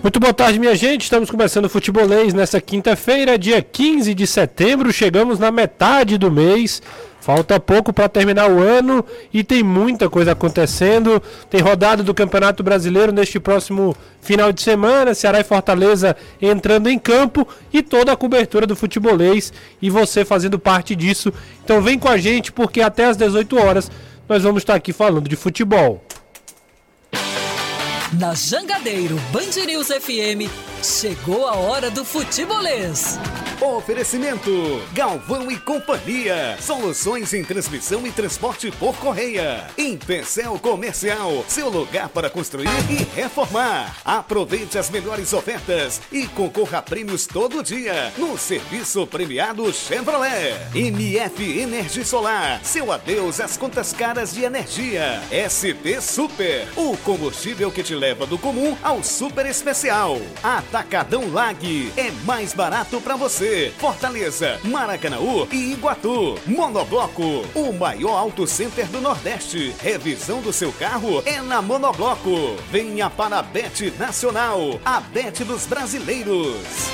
Muito boa tarde, minha gente. Estamos começando o Futebolês nessa quinta-feira, dia 15 de setembro. Chegamos na metade do mês. Falta pouco para terminar o ano e tem muita coisa acontecendo. Tem rodada do Campeonato Brasileiro neste próximo final de semana. Ceará e Fortaleza entrando em campo e toda a cobertura do futebolês e você fazendo parte disso. Então vem com a gente porque até às 18 horas nós vamos estar aqui falando de futebol. Na Jangadeiro Band News FM, chegou a hora do futebolês. Oferecimento: Galvão e Companhia. Soluções em transmissão e transporte por correia. Empecel Comercial, seu lugar para construir e reformar. Aproveite as melhores ofertas e concorra a prêmios todo dia no serviço premiado Chevrolet. MF Energia Solar, seu adeus às contas caras de energia. SP Super, o combustível que te leva do comum ao super especial. Atacadão Lag, é mais barato para você. Fortaleza, Maracanaú e Iguatu. Monobloco, o maior auto center do Nordeste. Revisão do seu carro é na Monobloco. Venha para a Bet Nacional, a Bet dos brasileiros.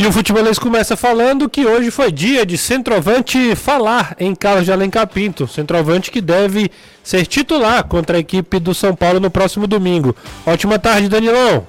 E o futebolês começa falando que hoje foi dia de centroavante falar em Carlos de Alencar Pinto. Centroavante que deve ser titular contra a equipe do São Paulo no próximo domingo. Ótima tarde, Danilão.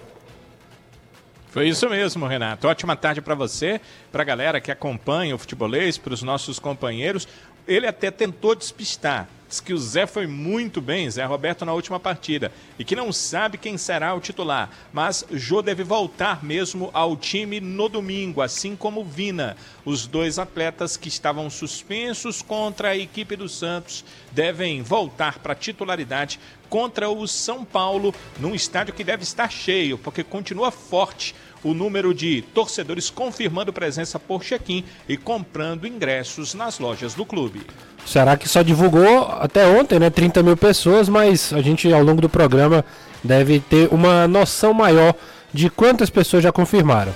Foi isso mesmo, Renato. Ótima tarde para você, para a galera que acompanha o futebolês, para os nossos companheiros. Ele até tentou despistar, Diz que o Zé foi muito bem, Zé Roberto, na última partida. E que não sabe quem será o titular. Mas Jô deve voltar mesmo ao time no domingo, assim como Vina. Os dois atletas que estavam suspensos contra a equipe do Santos devem voltar para a titularidade contra o São Paulo, num estádio que deve estar cheio, porque continua forte o número de torcedores confirmando presença por check-in e comprando ingressos nas lojas do clube. Será que só divulgou até ontem, né? 30 mil pessoas, mas a gente ao longo do programa deve ter uma noção maior de quantas pessoas já confirmaram.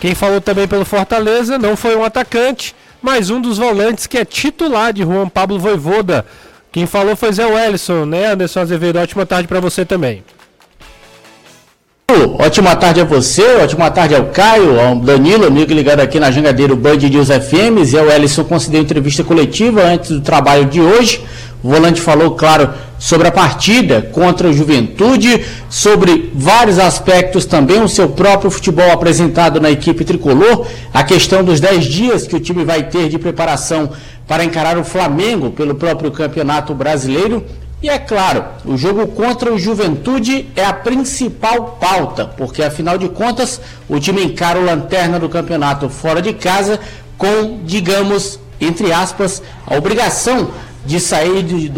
Quem falou também pelo Fortaleza não foi um atacante, mas um dos volantes que é titular de Juan Pablo Voivoda. Quem falou foi Zé Wellison, né, Anderson Azevedo? Ótima tarde para você também. Ótima tarde a você, ótima tarde ao Caio, ao Danilo, amigo ligado aqui na Jangadeiro Band News FM. Zé Wellison concedeu entrevista coletiva antes do trabalho de hoje. O volante falou, claro, sobre a partida contra o Juventude, sobre vários aspectos também, o seu próprio futebol apresentado na equipe tricolor, a questão dos 10 dias que o time vai ter de preparação para encarar o Flamengo pelo próprio Campeonato Brasileiro e é claro, o jogo contra o Juventude é a principal pauta, porque afinal de contas o time encara o lanterna do campeonato fora de casa com, digamos, entre aspas, a obrigação de sair do,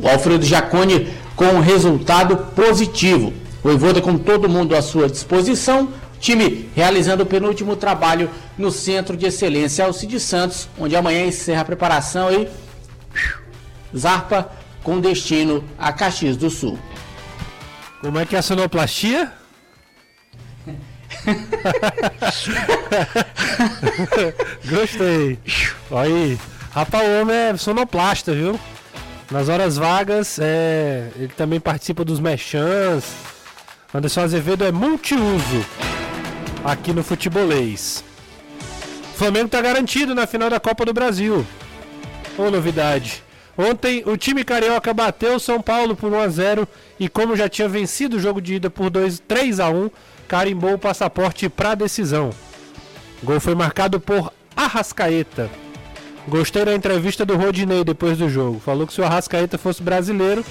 do Alfredo Jacone com um resultado positivo. O Evoda com todo mundo à sua disposição, time realizando o penúltimo trabalho no Centro de Excelência Alcide Santos, onde amanhã encerra a preparação e zarpa com destino a Caxias do Sul. Como é que é a sonoplastia? Gostei. Aí. Rapaz, o homem é sonoplasta, viu? Nas horas vagas, é... ele também participa dos mechãs. Anderson Azevedo é multiuso aqui no futebolês. O Flamengo está garantido na final da Copa do Brasil. Ô, novidade. Ontem o time carioca bateu o São Paulo por 1 a 0 e como já tinha vencido o jogo de ida por 2, 3 a 1, carimbou o passaporte para a decisão. O gol foi marcado por Arrascaeta. Gostei da entrevista do Rodinei depois do jogo. Falou que se o Arrascaeta fosse brasileiro,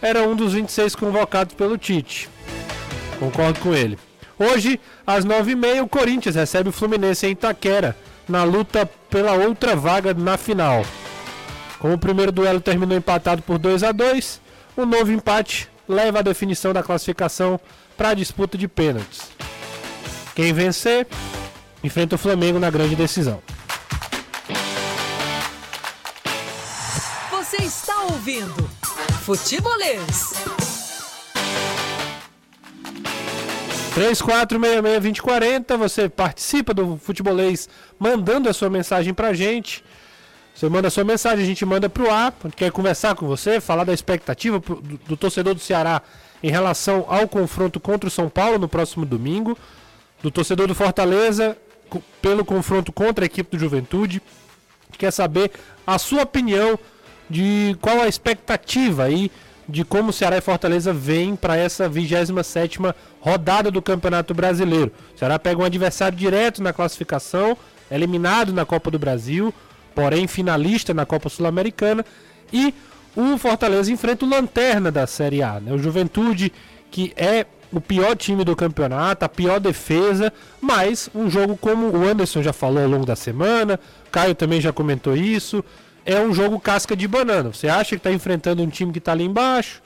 era um dos 26 convocados pelo Tite. Concordo com ele. Hoje, às 9h30, o Corinthians recebe o Fluminense em Itaquera, na luta pela outra vaga na final. Como o primeiro duelo terminou empatado por 2 a 2 o um novo empate leva a definição da classificação para a disputa de pênaltis. Quem vencer enfrenta o Flamengo na grande decisão. Você está ouvindo Futebolês. 3466-2040, você participa do Futebolês mandando a sua mensagem pra gente. Você manda sua mensagem, a gente manda pro ar, quer conversar com você, falar da expectativa do, do torcedor do Ceará em relação ao confronto contra o São Paulo no próximo domingo, do torcedor do Fortaleza pelo confronto contra a equipe do Juventude. Quer saber a sua opinião de qual a expectativa aí de como Ceará e Fortaleza vêm para essa 27ª rodada do Campeonato Brasileiro. O Ceará pega um adversário direto na classificação, eliminado na Copa do Brasil, porém finalista na Copa Sul-Americana e o Fortaleza enfrenta o lanterna da Série A, né? O Juventude que é o pior time do campeonato, a pior defesa, mas um jogo como o Anderson já falou ao longo da semana, Caio também já comentou isso, é um jogo casca de banana. Você acha que está enfrentando um time que está ali embaixo,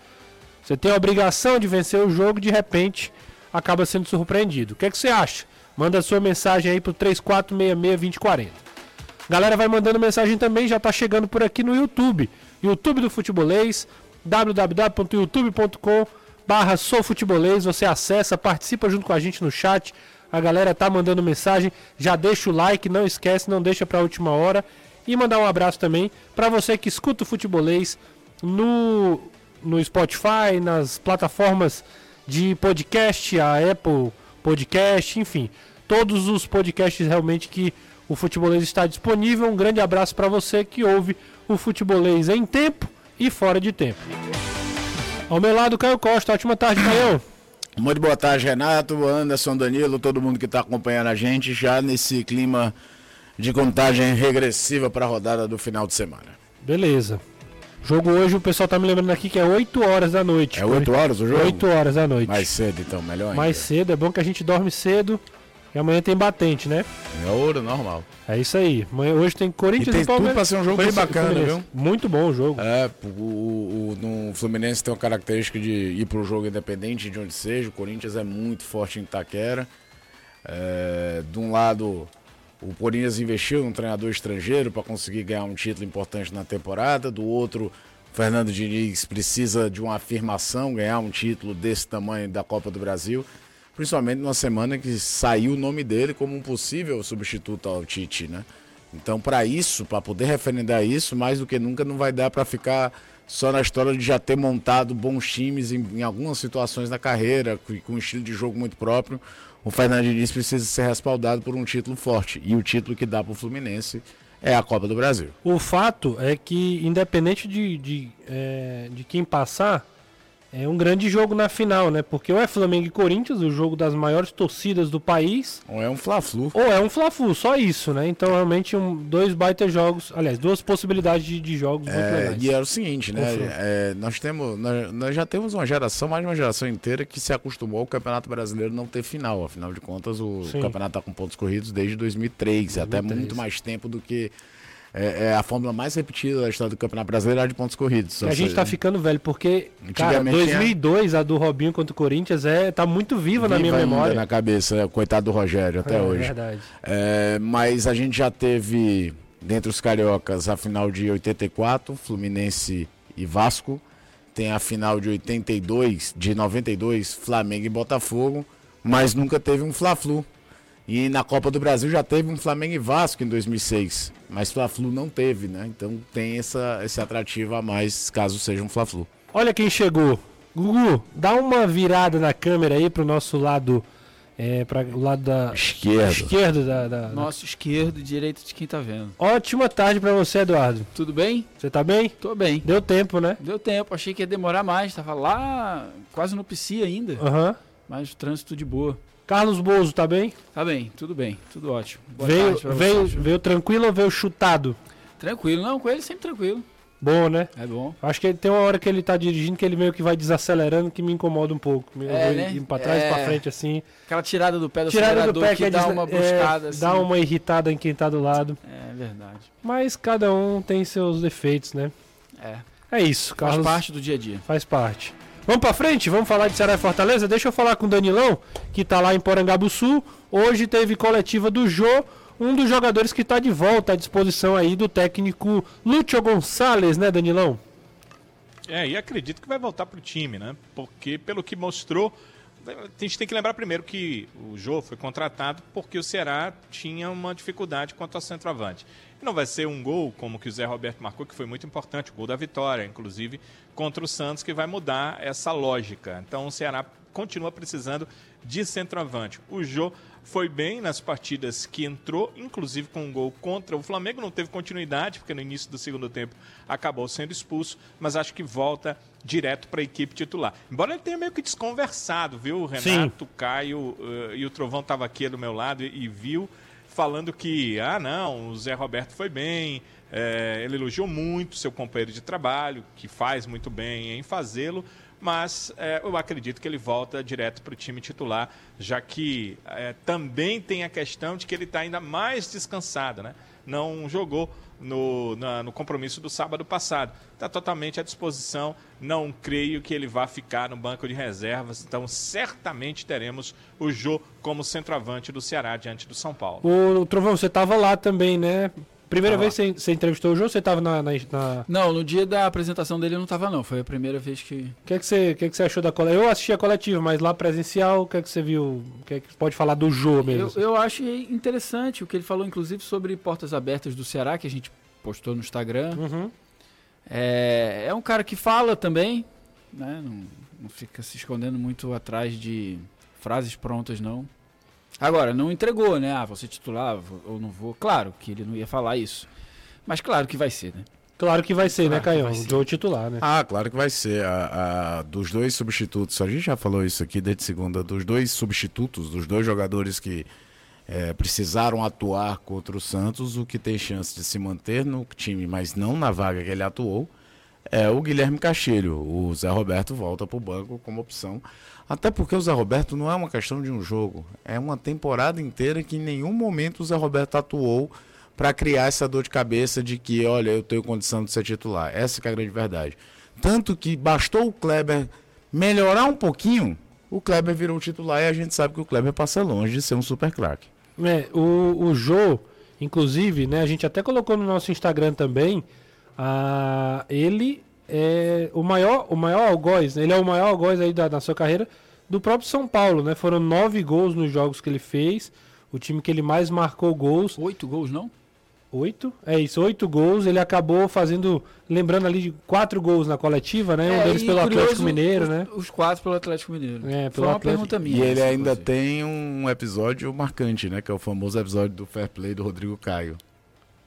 você tem a obrigação de vencer o jogo, de repente acaba sendo surpreendido. O que, é que você acha? Manda sua mensagem aí pro 3466-2040. Galera vai mandando mensagem também, já tá chegando por aqui no YouTube. YouTube do Futebolês, www.youtube.com barra soufutebolês, você acessa, participa junto com a gente no chat. A galera tá mandando mensagem, já deixa o like, não esquece, não deixa pra última hora. E mandar um abraço também para você que escuta o Futebolês no, no Spotify, nas plataformas de podcast, a Apple Podcast, enfim, todos os podcasts realmente que o Futebolês está disponível. Um grande abraço para você que ouve o Futebolês em tempo e fora de tempo. Ao meu lado, Caio Costa. Ótima tarde, Caio. Muito boa tarde, Renato, Anderson, Danilo, todo mundo que está acompanhando a gente já nesse clima de contagem regressiva para a rodada do final de semana. Beleza. Jogo hoje, o pessoal tá me lembrando aqui que é 8 horas da noite. É 8 horas o jogo? 8 horas da noite. Mais cedo, então, melhor ainda. Mais cedo, é bom que a gente dorme cedo. E amanhã tem batente, né? É ouro, normal. É isso aí. Amanhã, hoje tem Corinthians E e, tem tudo Palmeiras. pra ser um jogo bem bacana, Fluminense. Muito bom o jogo. É, o, o, o- no Fluminense tem uma característica de ir para o jogo independente de onde seja. O Corinthians é muito forte em Itaquera. É, de um lado, o Corinthians investiu num treinador estrangeiro para conseguir ganhar um título importante na temporada. Do outro, o Fernando Diniz precisa de uma afirmação, ganhar um título desse tamanho da Copa do Brasil. Principalmente numa semana que saiu o nome dele como um possível substituto ao Tite, né? Então, para isso, para poder referendar isso, mais do que nunca não vai dar para ficar só na história de já ter montado bons times em, em algumas situações da carreira, com, com um estilo de jogo muito próprio. O Fernando Diniz precisa ser respaldado por um título forte. E o título que dá para o Fluminense é a Copa do Brasil. O fato é que, independente de, de, é, de quem passar, é um grande jogo na final, né? Porque ou é Flamengo e Corinthians, o jogo das maiores torcidas do país, Ou é um Fla-Flu. ou é um Fla-Flu, só isso, né? Então, realmente, um, dois baita jogos, aliás, duas possibilidades de, de jogos muito É, legais. e é o seguinte, né? É, nós, temos, nós, nós já temos uma geração, mais de uma geração inteira, que se acostumou ao Campeonato Brasileiro não ter final. Afinal de contas, o Sim. campeonato está com pontos corridos desde 2003, até 2003. muito mais tempo do que é, é a fórmula mais repetida da história do Campeonato Brasileiro, é de pontos corridos. A gente seja, tá ficando velho, porque, cara, Antigamente tinha- 2002, a do Robinho contra o Corinthians, é, tá muito viva, na minha viva memória. na cabeça, é, coitado do Rogério, até é, hoje. verdade. É, mas a gente já teve, dentre os cariocas, a final de 84, Fluminense e Vasco. Tem a final de 82, de 92, Flamengo e Botafogo. Mas nunca teve um Fla-Flu. E na Copa do Brasil já teve um Flamengo e Vasco em 2006. Mas Fla-Flu não teve, né? Então tem essa, esse atrativo a mais, caso seja um Fla-Flu. Olha quem chegou. Gugu, dá uma virada na câmera aí pro nosso lado, é, para o lado da Esquerdo. esquerdo da, da- da- Nosso esquerdo e direito de quem tá vendo. Ótima tarde pra você, Eduardo. Tudo bem? Você tá bem? Tô bem. Deu tempo, né? Deu tempo, achei que ia demorar mais. Tava lá, quase no PC ainda. Aham. Mas o trânsito de boa. Carlos Bozo, tá bem? Tá bem, tudo bem, tudo ótimo. Boa veio, veio, vocês. veio tranquilo ou veio chutado? Tranquilo, não, com ele sempre tranquilo. Bom, né? É bom. Acho que tem uma hora que ele tá dirigindo que ele meio que vai desacelerando que me incomoda um pouco. Eu É, né? indo pra trás e pra É. frente assim. Aquela tirada do pé do Tirada do pé que, é dá desla- uma é, buscada assim. Dá uma irritada em quem tá do lado. É verdade. Mas cada um tem seus defeitos, né? É. É isso, Faz Carlos. parte do dia a dia. Faz parte. Vamos pra frente? Vamos falar de Ceará e Fortaleza? Deixa eu falar com o Danilão, que tá lá em Porangabuçu. Hoje teve coletiva do Jô, um dos jogadores que tá de volta à disposição aí do técnico Lúcio Gonçalves, né, Danilão? É, e acredito que vai voltar pro time, né? Porque pelo que mostrou a gente tem que lembrar primeiro que o Jô foi contratado porque o Ceará tinha uma dificuldade quanto ao centroavante. E não vai ser um gol como que o Zé Roberto marcou, que foi muito importante, o gol da vitória, inclusive contra o Santos, que vai mudar essa lógica. Então o Ceará continua precisando de centroavante. O Jô foi bem nas partidas que entrou, inclusive com um gol contra o Flamengo. Não teve continuidade, porque no início do segundo tempo acabou sendo expulso, mas acho que volta direto para a equipe titular. Embora ele tenha meio que desconversado, viu? O Renato, Caio uh, e o Trovão estava aqui do meu lado e, e, viu falando que, ah, não, o Zé Roberto foi bem, é, ele elogiou muito seu companheiro de trabalho, que faz muito bem em fazê-lo, mas é, eu acredito que ele volta direto para o time titular, já que é, também tem a questão de que ele está ainda mais descansado, né? Não jogou no, na, no compromisso do sábado passado. Está totalmente à disposição. Não creio que ele vá ficar no banco de reservas. Então, certamente teremos o Jô como centroavante do Ceará diante do São Paulo. O, Trovão, você estava lá também, né? Primeira ah, vez que você entrevistou o João, você estava na, na, na, Não, no dia da apresentação dele eu não estava não. Foi a primeira vez que. O que, é que, você, que, é que você achou da coletiva? Eu assisti a coletiva, mas lá presencial, o que é que você viu? O que é que pode falar do Jô mesmo? Eu, eu achei interessante o que ele falou, inclusive, sobre portas abertas do Ceará, que a gente postou no Instagram. Uhum. É, é um cara que fala também, né? Não, não fica se escondendo muito atrás de frases prontas, não. Agora, não entregou, né? Ah, vou ser titular ou não vou. Claro que ele não ia falar isso. Mas claro que vai ser, né? Claro que vai ser, né, claro né, Caio? O Joe titular, né? Ah, claro que vai ser. A, a, dos dois substitutos, a gente já falou isso aqui desde segunda, dos dois substitutos, dos dois jogadores que é, precisaram atuar contra o Santos, o que tem chance de se manter no time, mas não na vaga que ele atuou, é o Guilherme Castilho. O Zé Roberto volta para o banco como opção. Até porque o Zé Roberto não é uma questão de um jogo, é uma temporada inteira que em nenhum momento o Zé Roberto atuou para criar essa dor de cabeça de que, olha, eu tenho condição de ser titular. Essa é a grande verdade. Tanto que bastou o Kleber melhorar um pouquinho, o Kleber virou titular e a gente sabe que o Kleber passa longe de ser um super craque. É, o, o Jô, inclusive, né, a gente até colocou no nosso Instagram também, ah, ele é o maior, o maior algoz, né? ele é o maior algoz aí da, da sua carreira do próprio São Paulo, né? Foram nove gols nos jogos que ele fez, o time que ele mais marcou gols. Oito gols, não? Oito? É isso, oito gols. Ele acabou fazendo, lembrando ali, quatro gols na coletiva, né? É, um deles pelo curioso, Atlético Mineiro, os, né? Os quatro pelo Atlético Mineiro. É, pelo Foi uma Atlético. pergunta minha. E ele ainda você. tem um episódio marcante, né? Que é o famoso episódio do Fair Play do Rodrigo Caio.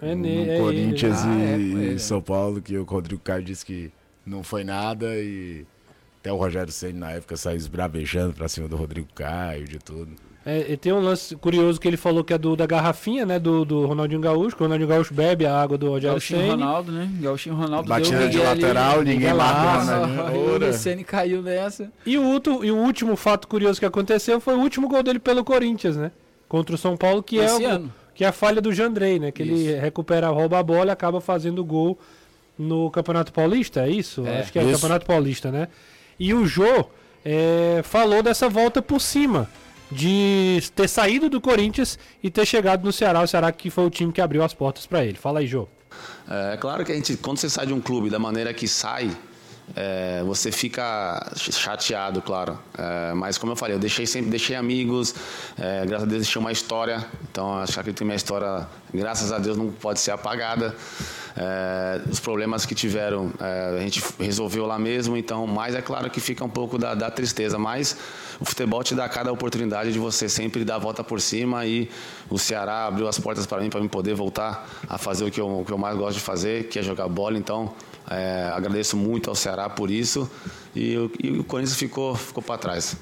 É, no, no é Corinthians ah, e, é, São Paulo, que o Rodrigo Caio disse que não foi nada e até o Rogério Senna na época saiu esbravejando pra cima do Rodrigo Caio, de tudo. É, e tem um lance curioso que ele falou que é do da garrafinha, né? Do, do Ronaldinho Gaúcho, que o Ronaldinho Gaúcho bebe a água do Rogério Senna. Ronaldo, né? Gauchinho Ronaldo Batida de lateral, ali, ninguém marca. O Senna caiu nessa. E o, outro, e o último fato curioso que aconteceu foi o último gol dele pelo Corinthians, né? Contra o São Paulo, que Esse é o, que é a falha do Jandrei, né? Que Isso. ele recupera, rouba a bola e acaba fazendo gol no Campeonato Paulista, é isso? É, Acho que é o Campeonato Paulista, né? E o Jô é, falou dessa volta por cima, de ter saído do Corinthians e ter chegado no Ceará, o Ceará que foi o time que abriu as portas para ele. Fala aí, Jô. É claro que a gente, quando você sai de um clube da maneira que sai, é, você fica chateado, claro. É, mas como eu falei, eu deixei sempre deixei amigos, é, graças a Deus deixei uma história. Então acho que minha história, graças a Deus, não pode ser apagada. É, os problemas que tiveram é, a gente resolveu lá mesmo, então, mas é claro que fica um pouco da, da, tristeza, mas o futebol te dá cada oportunidade de você sempre dar a volta por cima e o Ceará abriu as portas para mim, para mim poder voltar a fazer o que, eu, o que eu mais gosto de fazer, que é jogar bola, então é, agradeço muito ao Ceará por isso e, e o Corinthians ficou, ficou para trás.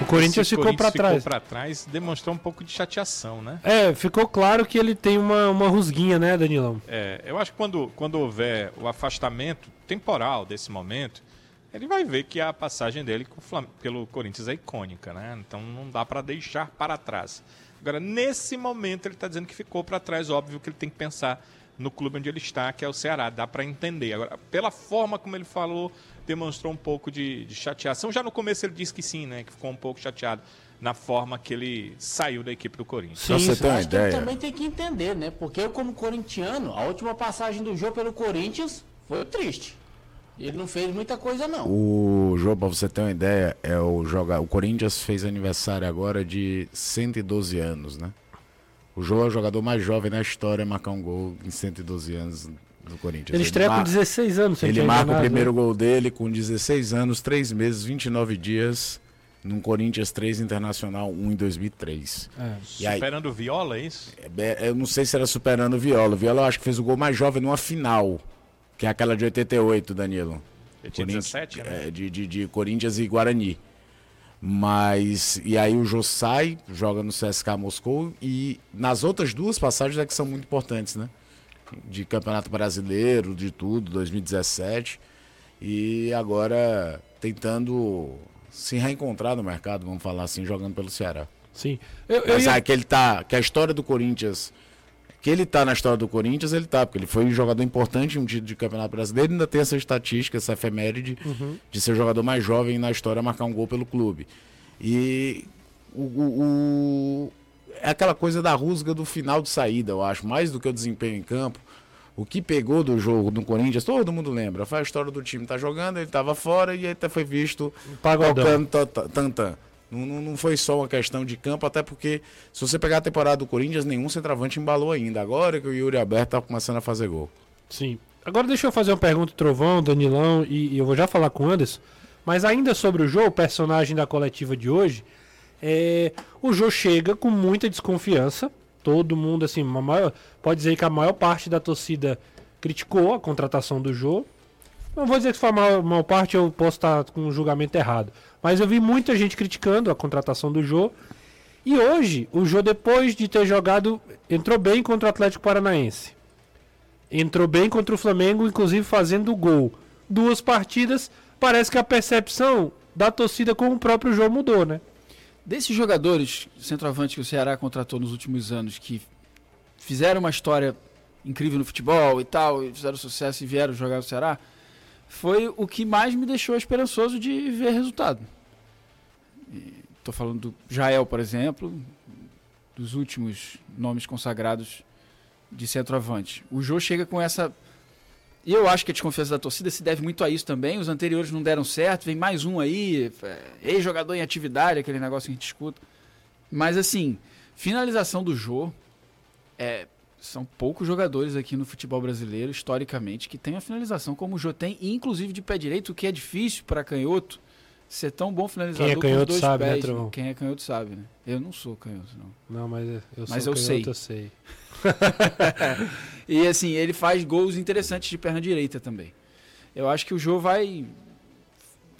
O Corinthians ficou para trás. Ficou para trás, demonstrou um pouco de chateação, né? É, ficou claro que ele tem uma, uma rusguinha, né, Danilão? É, eu acho que quando, quando houver o afastamento temporal desse momento, ele vai ver que a passagem dele pelo Corinthians é icônica, né? Então não dá para deixar para trás. Agora, nesse momento, ele está dizendo que ficou para trás, óbvio que ele tem que pensar no clube onde ele está, que é o Ceará. Dá para entender. Agora, pela forma como ele falou, demonstrou um pouco de, de, chateação. Já no começo ele disse que sim, né? Que ficou um pouco chateado. na forma que ele saiu da equipe do Corinthians. Sim, você tem uma acho que ideia. ele também tem que entender, né? Porque eu, como corintiano, a última passagem do jogo pelo Corinthians foi triste. Ele não fez muita coisa, não. O jogo, pra você ter uma ideia, é o jogar. O Corinthians fez aniversário agora de 112 anos, né? O jogo é o jogador mais jovem na história a marcar um gol em 112 anos do Corinthians. Ele estreia com mar- 16 anos, Ele marca enganado, o primeiro né? gol dele com 16 anos, 3 meses, 29 dias, num Corinthians 3 Internacional 1 em 2003. É. E aí- Superando o Viola, é isso? É, Eu não sei se era superando o Viola. O Viola eu acho que fez o gol mais jovem numa final, que é aquela de 88, Danilo. Ele tinha Corinthians- 17, né? é, de, de, de Corinthians e Guarani. Mas. E aí o Jô sai, joga no CSK Moscou e nas outras duas passagens é que são muito importantes, né? De Campeonato Brasileiro, de tudo, 2017. E agora tentando se reencontrar no mercado, vamos falar assim, jogando pelo Ceará. Sim. Eu, eu Mas ia- ah, que ele tá. Que a história do Corinthians. Que ele tá na história do Corinthians, ele tá, porque ele foi um jogador importante em um título de campeonato brasileiro ainda tem essa estatística, essa efeméride Uhum. de ser o jogador mais jovem na história a marcar um gol pelo clube. E o, o- o- é aquela coisa da rusga do final de saída, eu acho, mais do que o desempenho em campo. O que pegou do jogo do Corinthians, todo mundo lembra. Foi a história do time tá jogando, ele tava fora e aí até foi visto Pagodão. tocando ta- ta- tantã. Não, não, não foi só uma questão de campo, até porque se você pegar a temporada do Corinthians, nenhum centroavante embalou ainda. Agora que o Yuri Alberto tá começando a fazer gol. Sim. Agora deixa eu fazer uma pergunta, Trovão, Danilão, e, e eu vou já falar com o Anderson. Mas ainda sobre o Jô, o personagem da coletiva de hoje, é, o Jô chega com muita desconfiança. Todo mundo, assim, maior- pode dizer que a maior parte da torcida criticou a contratação do Jô. Não vou dizer que foi maior, maior parte, eu posso estar com um julgamento errado. Mas eu vi muita gente criticando a contratação do Jô. E hoje, o Jô, depois de ter jogado, entrou bem contra o Atlético Paranaense. Entrou bem contra o Flamengo, inclusive fazendo gol. Duas partidas, parece que a percepção da torcida com o próprio Jô mudou, né? Desses jogadores centroavante que o Ceará contratou nos últimos anos, que fizeram uma história incrível no futebol e tal, e fizeram sucesso e vieram jogar no Ceará, foi o que mais me deixou esperançoso de ver resultado. Estou falando do Jael, por exemplo, dos últimos nomes consagrados de centroavante. O Jô chega com essa. E eu acho que a desconfiança da torcida se deve muito a isso também. Os anteriores não deram certo, vem mais um aí, é, ex-jogador em atividade, aquele negócio que a gente escuta. Mas assim, finalização do Jô, é, são poucos jogadores aqui no futebol brasileiro, historicamente, que tem a finalização como o Jô tem, e inclusive de pé direito, o que é difícil para canhoto ser tão bom finalizador Quem é canhoto dois sabe, né, pés. Trovão? Quem é canhoto sabe, né? Eu não sou canhoto, não. Não, mas eu Mas eu canhoto, sei. eu sei. E assim, ele faz gols interessantes de perna direita também. Eu acho que o Jô vai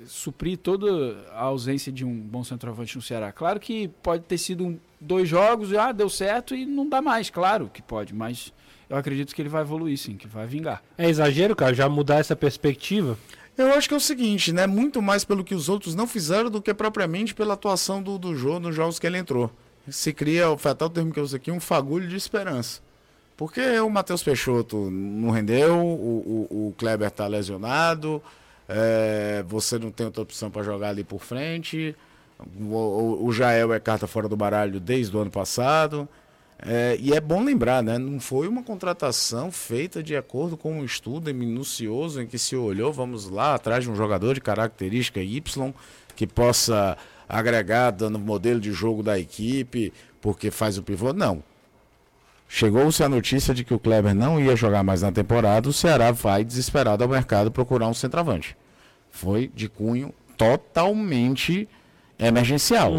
suprir toda a ausência de um bom centroavante no Ceará. Claro que pode ter sido um- dois jogos, e, ah, deu certo e não dá mais, claro que pode, mas eu acredito que ele vai evoluir sim, que vai vingar. É exagero, cara, já mudar essa perspectiva? Eu acho que é o seguinte, né? Muito mais pelo que os outros não fizeram do que propriamente pela atuação do, do jogo nos jogos que ele entrou. Se cria, foi até o termo que eu uso aqui, um fagulho de esperança. Porque o Matheus Peixoto não rendeu, o, o, o Kleber tá lesionado, é, você não tem outra opção para jogar ali por frente. O, o, Jael é carta fora do baralho desde o ano passado. É, e é bom lembrar, né? Não foi uma contratação feita de acordo com um estudo minucioso em que se olhou, vamos lá, atrás de um jogador de característica Y que possa agregar dando modelo de jogo da equipe, porque faz o pivô. Não. Chegou-se a notícia de que o Kleber não ia jogar mais na temporada, o Ceará vai desesperado ao mercado procurar um centroavante. Foi de cunho totalmente emergencial.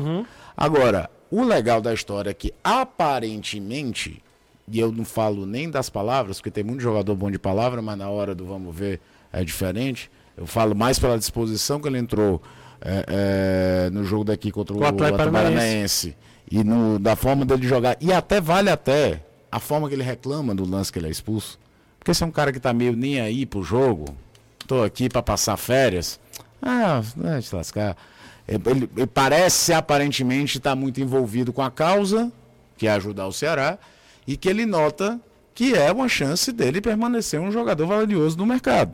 Agora, o legal da história é que aparentemente, e eu não falo nem das palavras, porque tem muito jogador bom de palavra, mas na hora do vamos ver é diferente. Eu falo mais pela disposição que ele entrou é, é, no jogo daqui contra o, o Atlético Paranaense. E no, da forma dele jogar. E até vale até a forma que ele reclama do lance que ele é expulso. Porque você é um cara que tá meio nem aí pro jogo. Tô aqui para passar férias. Ah, vai te lascar. Ele, ele parece aparentemente estar muito envolvido com a causa, que é ajudar o Ceará, e que ele nota que é uma chance dele permanecer um jogador valioso no mercado.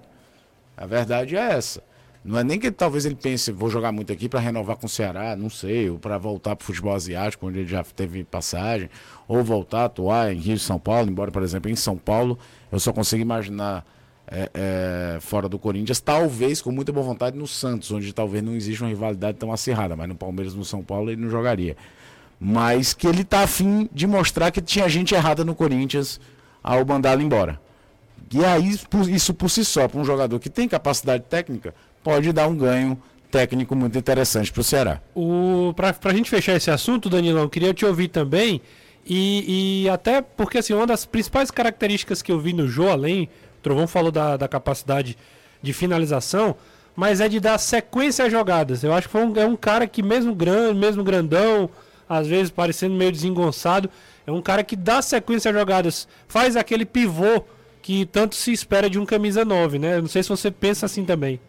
A verdade é essa. Não é nem que talvez ele pense, vou jogar muito aqui para renovar com o Ceará, não sei, ou para voltar para o futebol asiático, onde ele já teve passagem, ou voltar a atuar em Rio de São Paulo, embora, por exemplo, em São Paulo, eu só consigo imaginar é, é, fora do Corinthians, talvez com muita boa vontade no Santos, onde talvez não exista uma rivalidade tão acirrada, mas no Palmeiras, no São Paulo, ele não jogaria. Mas que ele está afim de mostrar que tinha gente errada no Corinthians ao mandá-lo embora. E aí, isso por si só, para um jogador que tem capacidade técnica, pode dar um ganho técnico muito interessante para o Ceará. Para a gente fechar esse assunto, Danilão, eu queria te ouvir também. E, e, até porque assim, uma das principais características que eu vi no Jô, além, Trovão falou da, da capacidade de finalização, mas é de dar sequência às jogadas. Eu acho que foi um, é um cara que, mesmo grande, mesmo grandão, às vezes parecendo meio desengonçado, é um cara que dá sequência às jogadas, faz aquele pivô que tanto se espera de um camisa 9, né? Não sei se você pensa assim também.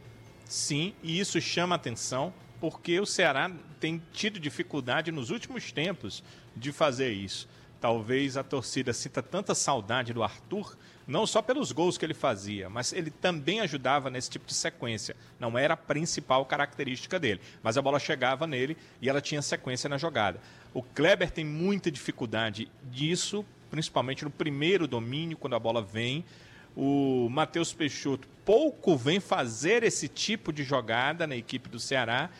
Sim, e isso chama atenção porque o Ceará tem tido dificuldade nos últimos tempos de fazer isso. Talvez a torcida sinta tanta saudade do Arthur, não só pelos gols que ele fazia, mas ele também ajudava nesse tipo de sequência. Não era a principal característica dele, mas a bola chegava nele e ela tinha sequência na jogada. O Kleber tem muita dificuldade disso, principalmente no primeiro domínio, quando a bola vem o Matheus Peixoto pouco vem fazer esse tipo de jogada na equipe do Ceará.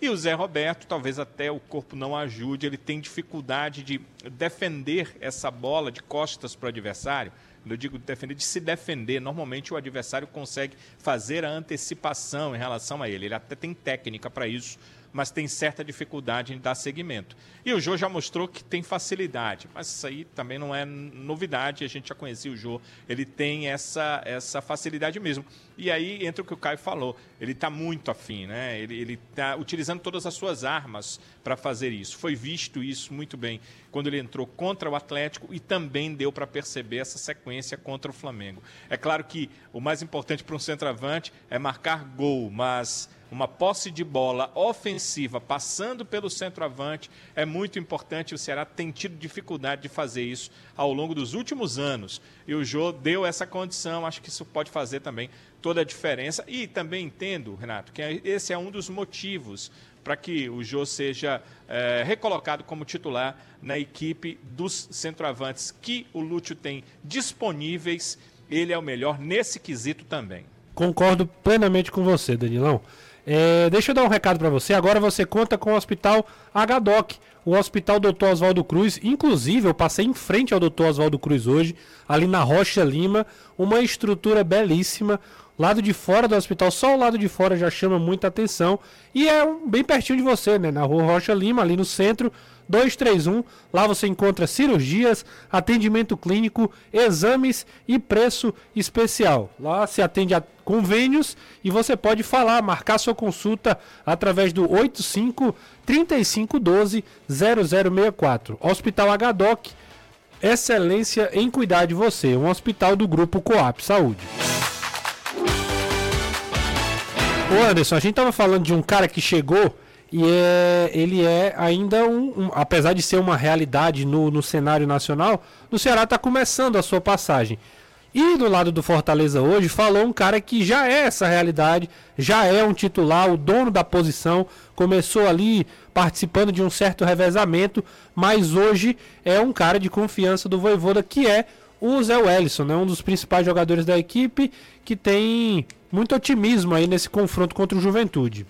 E o Zé Roberto, talvez até o corpo não ajude, ele tem dificuldade de defender essa bola de costas para o adversário. Eu digo defender, de se defender. Normalmente o adversário consegue fazer a antecipação em relação a ele. Ele até tem técnica para isso, mas tem certa dificuldade em dar seguimento. E o Jô já mostrou que tem facilidade, mas isso aí também não é novidade, a gente já conhecia o Jô, ele tem essa, essa facilidade mesmo. E aí entra o que o Caio falou, ele está muito afim, né? ele está utilizando todas as suas armas para fazer isso. Foi visto isso muito bem quando ele entrou contra o Atlético e também deu para perceber essa sequência contra o Flamengo. É claro que o mais importante para um centroavante é marcar gol, mas uma posse de bola ofensiva passando pelo centroavante é muito importante. O Ceará tem tido dificuldade de fazer isso ao longo dos últimos anos. E o Jô deu essa condição, acho que isso pode fazer também toda a diferença. E também entendo, Renato, que esse é um dos motivos para que o Jô seja é, recolocado como titular na equipe dos centroavantes que o Lúcio tem disponíveis. Ele é o melhor nesse quesito também. Concordo plenamente com você, Danilão. É, deixa eu dar um recado para você. Agora você conta com o Hospital HDOC, o Hospital Dr. Oswaldo Cruz. Inclusive, eu passei em frente ao Dr. Oswaldo Cruz hoje, ali na Rocha Lima. Uma estrutura belíssima. Lado de fora do hospital, só o lado de fora já chama muita atenção. E é bem pertinho de você, né? Na rua Rocha Lima, ali no centro. 231. Lá você encontra cirurgias, atendimento clínico, exames e preço especial. Lá se atende a convênios e você pode falar, marcar sua consulta através do 85 3512 0064. Hospital HDOC, excelência em cuidar de você. Um hospital do grupo Coap Saúde. Ô Anderson, a gente tava falando de um cara que chegou e é, ele é ainda um, um, apesar de ser uma realidade no, no cenário nacional, o Ceará está começando a sua passagem. E do lado do Fortaleza hoje falou um cara que já é essa realidade, já é um titular, o dono da posição, começou ali participando de um certo revezamento, mas hoje é um cara de confiança do Voivoda, que é o Zé Wellison, né, um dos principais jogadores da equipe, que tem muito otimismo aí nesse confronto contra o Juventude.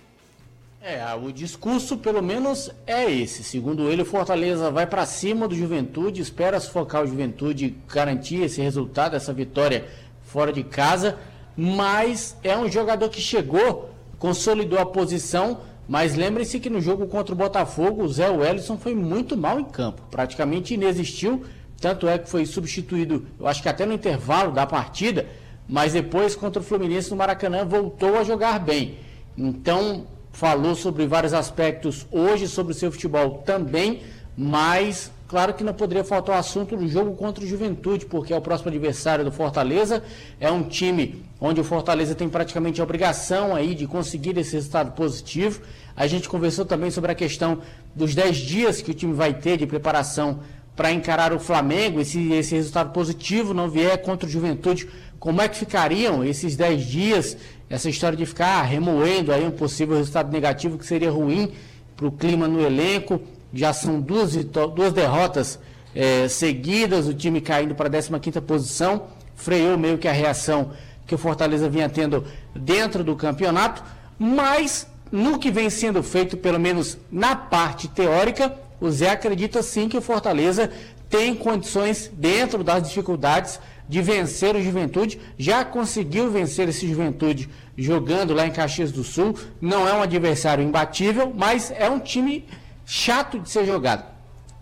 É, o discurso pelo menos é esse. Segundo ele, o Fortaleza vai para cima do Juventude, espera sufocar o Juventude, garantir esse resultado, essa vitória fora de casa, mas é um jogador que chegou, consolidou a posição, mas lembre-se que no jogo contra o Botafogo, o Zé Wellison foi muito mal em campo, praticamente inexistiu, tanto é que foi substituído, eu acho que até no intervalo da partida, mas depois contra o Fluminense no Maracanã voltou a jogar bem. Então, falou sobre vários aspectos hoje sobre o seu futebol também, mas claro que não poderia faltar o assunto do jogo contra o Juventude, porque é o próximo adversário do Fortaleza, é um time onde o Fortaleza tem praticamente a obrigação aí de conseguir esse resultado positivo. A gente conversou também sobre a questão dos 10 dias que o time vai ter de preparação para encarar o Flamengo, e se esse resultado positivo não vier contra o Juventude, como é que ficariam esses 10 dias essa história de ficar remoendo aí um possível resultado negativo que seria ruim para o clima no elenco. Já são duas, duas derrotas é, seguidas, o time caindo para a 15 posição, freou meio que a reação que o Fortaleza vinha tendo dentro do campeonato, mas no que vem sendo feito, pelo menos na parte teórica, o Zé acredita sim que o Fortaleza tem condições, dentro das dificuldades, de vencer o Juventude. Já conseguiu vencer esse Juventude jogando lá em Caxias do Sul. Não é um adversário imbatível, mas é um time chato de ser jogado.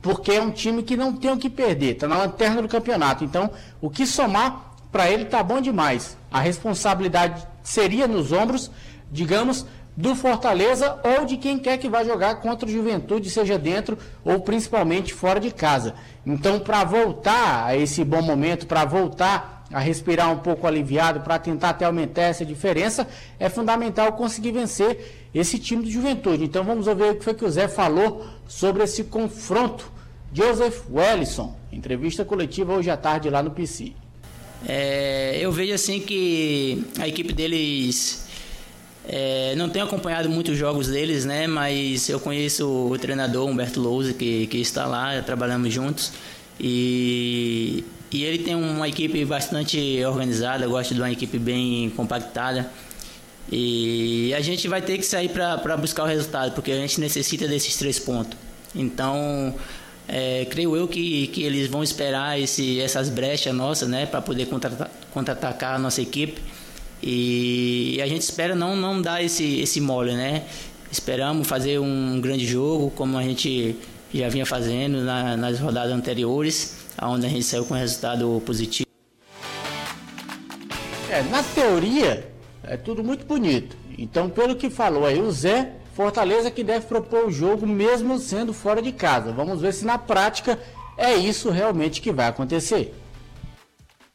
Porque é um time que não tem o que perder, está na lanterna do campeonato. Então, o que somar para ele tá bom demais. A responsabilidade seria nos ombros, digamos, do Fortaleza ou de quem quer que vá jogar contra o Juventude, seja dentro ou principalmente fora de casa. Então, para voltar a esse bom momento, para voltar a respirar um pouco aliviado, para tentar até aumentar essa diferença, é fundamental conseguir vencer esse time do Juventude. Então, vamos ouvir o que foi que o Zé falou sobre esse confronto. Joseph Wellison, entrevista coletiva hoje à tarde lá no PC. É, eu vejo assim que a equipe deles é, não tenho acompanhado muitos jogos deles, né? Mas eu conheço o treinador Humberto Lousa que, que está lá, trabalhamos juntos e, e ele tem uma equipe bastante organizada. Gosto de uma equipe bem compactada e a gente vai ter que sair para buscar o resultado porque a gente necessita desses três pontos. Então é, creio eu que, que eles vão esperar esse, essas brechas nossas, né, para poder contra-atacar a nossa equipe. E a gente espera não, não dar esse, esse mole, né? Esperamos fazer um grande jogo, como a gente já vinha fazendo na, nas rodadas anteriores, onde a gente saiu com resultado positivo. É, na teoria, é tudo muito bonito. Então, pelo que falou aí o Zé, Fortaleza que deve propor o jogo mesmo sendo fora de casa. Vamos ver se na prática é isso realmente que vai acontecer.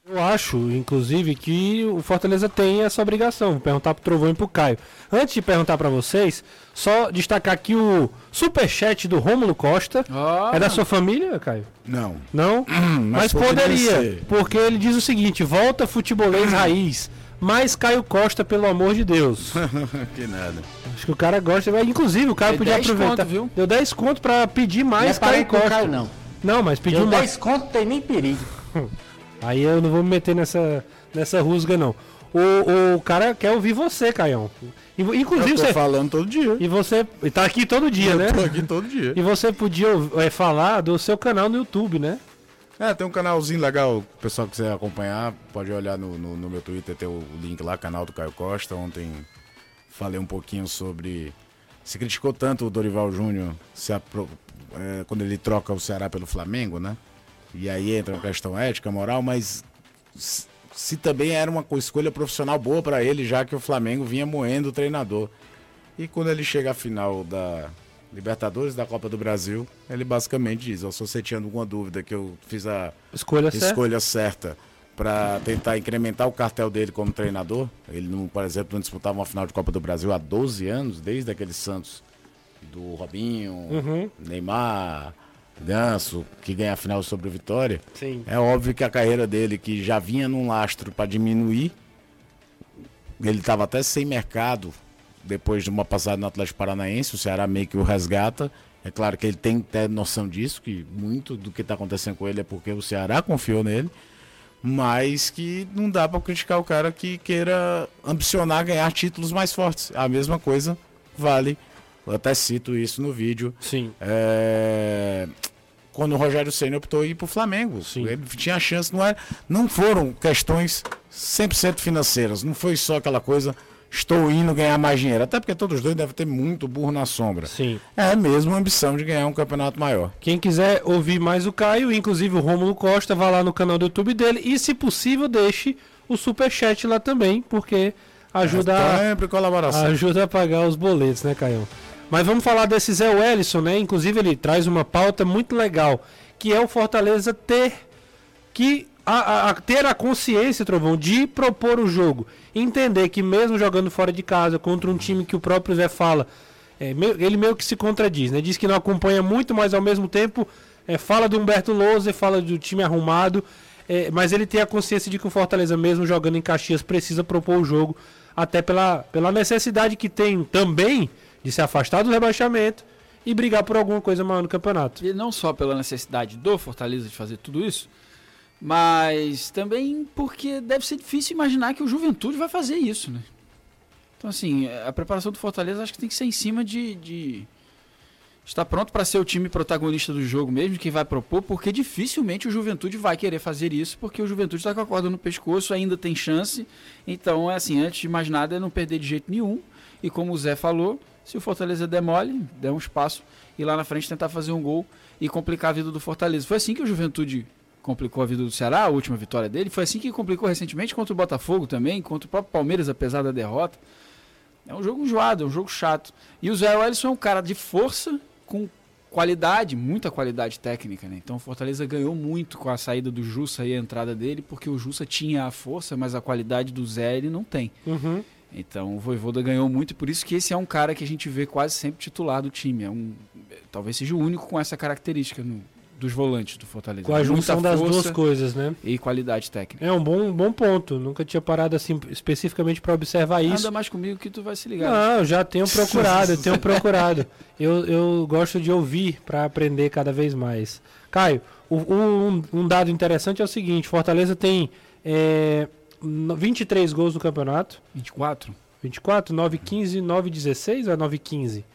Eu acho, inclusive, que o Fortaleza tem essa obrigação. Vou perguntar pro Trovão e pro Caio. Antes de perguntar para vocês, só destacar aqui o superchat do Rômulo Costa. Oh. É da sua família, Caio? Não. Não? Mas, Mas poderia, ser. porque ele diz o seguinte: volta futebolês raiz. Mais Caio Costa, pelo amor de Deus. que nada. Acho que o cara gosta. Inclusive, o cara Deu podia aproveitar. Conto, viu? Deu 10 conto pra pedir mais não é Caio Costa. Caio, não. Não, mas pediu mais. 10 conto tem nem perigo. Aí eu não vou me meter nessa, nessa rusga, não. O, o cara quer ouvir você, Caião. Inclusive, eu tô você. falando todo dia. E você. E tá aqui todo dia, eu né? Tô aqui todo dia. E você podia é, falar do seu canal no YouTube, né? É, tem um canalzinho legal. O pessoal que quiser acompanhar, pode olhar no, no, no meu Twitter, tem o link lá, canal do Caio Costa. Ontem falei um pouquinho sobre. Se criticou tanto o Dorival Júnior é, quando ele troca o Ceará pelo Flamengo, né? E aí entra uma questão ética, moral, mas se também era uma escolha profissional boa para ele, já que o Flamengo vinha moendo o treinador. E quando ele chega à final da Libertadores da Copa do Brasil, ele basicamente diz: oh, se você tinha alguma dúvida que eu fiz a escolha, escolha certa, certa para tentar incrementar o cartel dele como treinador, ele, não, por exemplo, não disputava uma final de Copa do Brasil há 12 anos, desde aquele Santos do Robinho, uhum. Neymar. Ganso, que ganha a final sobre o Vitória, Sim. é óbvio que a carreira dele, que já vinha num lastro para diminuir, ele estava até sem mercado depois de uma passada no Atlético Paranaense, o Ceará meio que o resgata. É claro que ele tem ter noção disso, que muito do que está acontecendo com ele é porque o Ceará confiou nele, mas que não dá para criticar o cara que queira ambicionar ganhar títulos mais fortes. A mesma coisa vale eu até cito isso no vídeo. Sim. É... Quando o Rogério Senna optou ir para o Flamengo. Sim. Ele tinha chance, não, é... não foram questões 100% financeiras. Não foi só aquela coisa, estou indo ganhar mais dinheiro. Até porque todos os dois devem ter muito burro na sombra. Sim. É mesmo a ambição de ganhar um campeonato maior. Quem quiser ouvir mais o Caio, inclusive o Rômulo Costa, vá lá no canal do YouTube dele e, se possível, deixe o superchat lá também, porque ajuda, é, sempre colaboração. ajuda a pagar os boletos, né, Caio? Mas vamos falar desse Zé Wellison, né? Inclusive ele traz uma pauta muito legal, que é o Fortaleza ter que a, a, ter a consciência, Trovão, de propor o jogo. Entender que mesmo jogando fora de casa, contra um time que o próprio Zé fala, é, ele meio que se contradiz, né? Diz que não acompanha muito, mas ao mesmo tempo é, fala do Humberto Lousa, fala do time arrumado, é, mas ele tem a consciência de que o Fortaleza, mesmo jogando em Caxias, precisa propor o jogo até pela, pela necessidade que tem também de se afastar do rebaixamento e brigar por alguma coisa maior no campeonato. E não só pela necessidade do Fortaleza de fazer tudo isso, mas também porque deve ser difícil imaginar que o Juventude vai fazer isso, né? Então, assim, a preparação do Fortaleza acho que tem que ser em cima de, de estar pronto para ser o time protagonista do jogo mesmo, que vai propor, porque dificilmente o Juventude vai querer fazer isso, porque o Juventude está com a corda no pescoço, ainda tem chance. Então, é assim, antes de mais nada, é não perder de jeito nenhum. E como o Zé falou, se o Fortaleza der mole, der um espaço e lá na frente tentar fazer um gol e complicar a vida do Fortaleza. Foi assim que o Juventude complicou a vida do Ceará, a última vitória dele. Foi assim que complicou recentemente contra o Botafogo também, contra o próprio Palmeiras, apesar da derrota. É um jogo enjoado, é um jogo chato. E o Zé Wellison é um cara de força, com qualidade, muita qualidade técnica, né? Então o Fortaleza ganhou muito com a saída do Jussa e a entrada dele, porque o Jussa tinha a força, mas a qualidade do Zé ele não tem. Uhum. Então o Voivoda ganhou muito por isso que esse é um cara que a gente vê quase sempre titular do time. É um, talvez seja o único com essa característica no, dos volantes do Fortaleza. Com a junção das duas coisas, né? E qualidade técnica. É um bom, bom ponto. Nunca tinha parado assim especificamente para observar isso. Anda mais comigo que tu vai se ligar. Não, eu já tenho procurado, eu tenho procurado. Eu, eu gosto de ouvir para aprender cada vez mais. Caio, o- um, um dado interessante é o seguinte: Fortaleza tem é, 23 gols no campeonato. 24? 24, 9, 15, 9, 16 ou é 9, 15?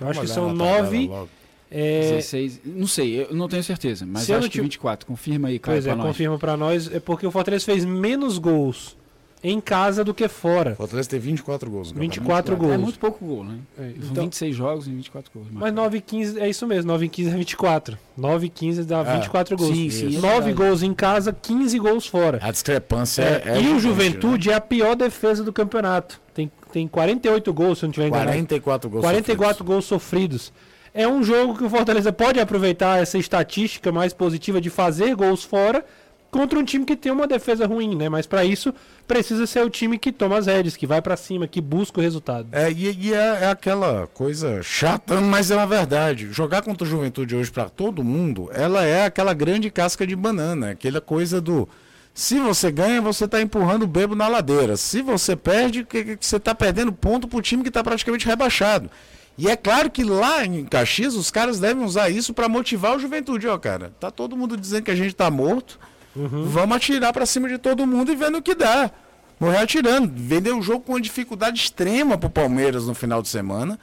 Eu acho que são olhar na tabela 9. logo. É, 16. Não sei, eu não tenho certeza, mas acho que te- 24. Confirma aí, Caio, pois é, pra nós. confirma para nós. É porque o Fortaleza fez menos gols em casa do que fora. Fortaleza tem 24 gols. no 24 campeonato. gols. É muito pouco gol, né? É, São então- 26 jogos e 24 gols. Mas 9 e 15 é isso mesmo, 9 e 15 é 24. 9 e 15 dá É, 24 gols. sim, sim, é 9 verdade. gols em casa, 15 gols fora. A discrepância É, é. é e o Juventude é a pior defesa do campeonato. Tem, tem 48 gols, se não tiver né? enganado. 44 gols. 44 gols sofridos. É um jogo que o Fortaleza pode aproveitar essa estatística mais positiva de fazer gols fora contra um time que tem uma defesa ruim, né? Mas para isso precisa ser o time que toma as rédeas, que vai para cima, que busca o resultado. É, e, e é, é aquela coisa chata, mas é uma verdade. Jogar contra o Juventude hoje pra todo mundo, ela é aquela grande casca de banana, aquela coisa do se você ganha, você tá empurrando o bebo na ladeira. Se você perde, você tá perdendo ponto pro time que tá praticamente rebaixado. E é claro que lá em Caxias os caras devem usar isso pra motivar o Juventude, ó, cara. Tá todo mundo dizendo que a gente tá morto. Vamos atirar pra cima de todo mundo e vendo o que dá. Morrer atirando. Vender o jogo com uma dificuldade extrema pro Palmeiras no final de semana.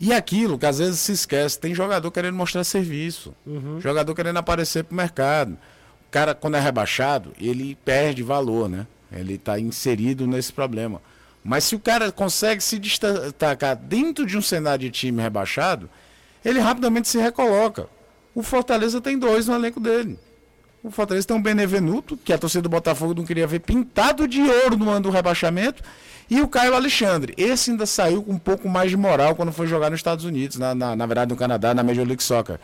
E aquilo que às vezes se esquece, tem jogador querendo mostrar serviço. Jogador querendo aparecer pro mercado. O cara, quando é rebaixado, ele perde valor, né? Ele está inserido nesse problema. Mas se o cara consegue se destacar dentro de um cenário de time rebaixado, ele rapidamente se recoloca. O Fortaleza tem dois no elenco dele. O Fortaleza tem um Benevenuto, que a torcida do Botafogo não queria ver pintado de ouro no ano do rebaixamento, e o Caio Alexandre. Esse ainda saiu com um pouco mais de moral quando foi jogar nos Estados Unidos, na, na, na verdade no Canadá, na Major League Soccer.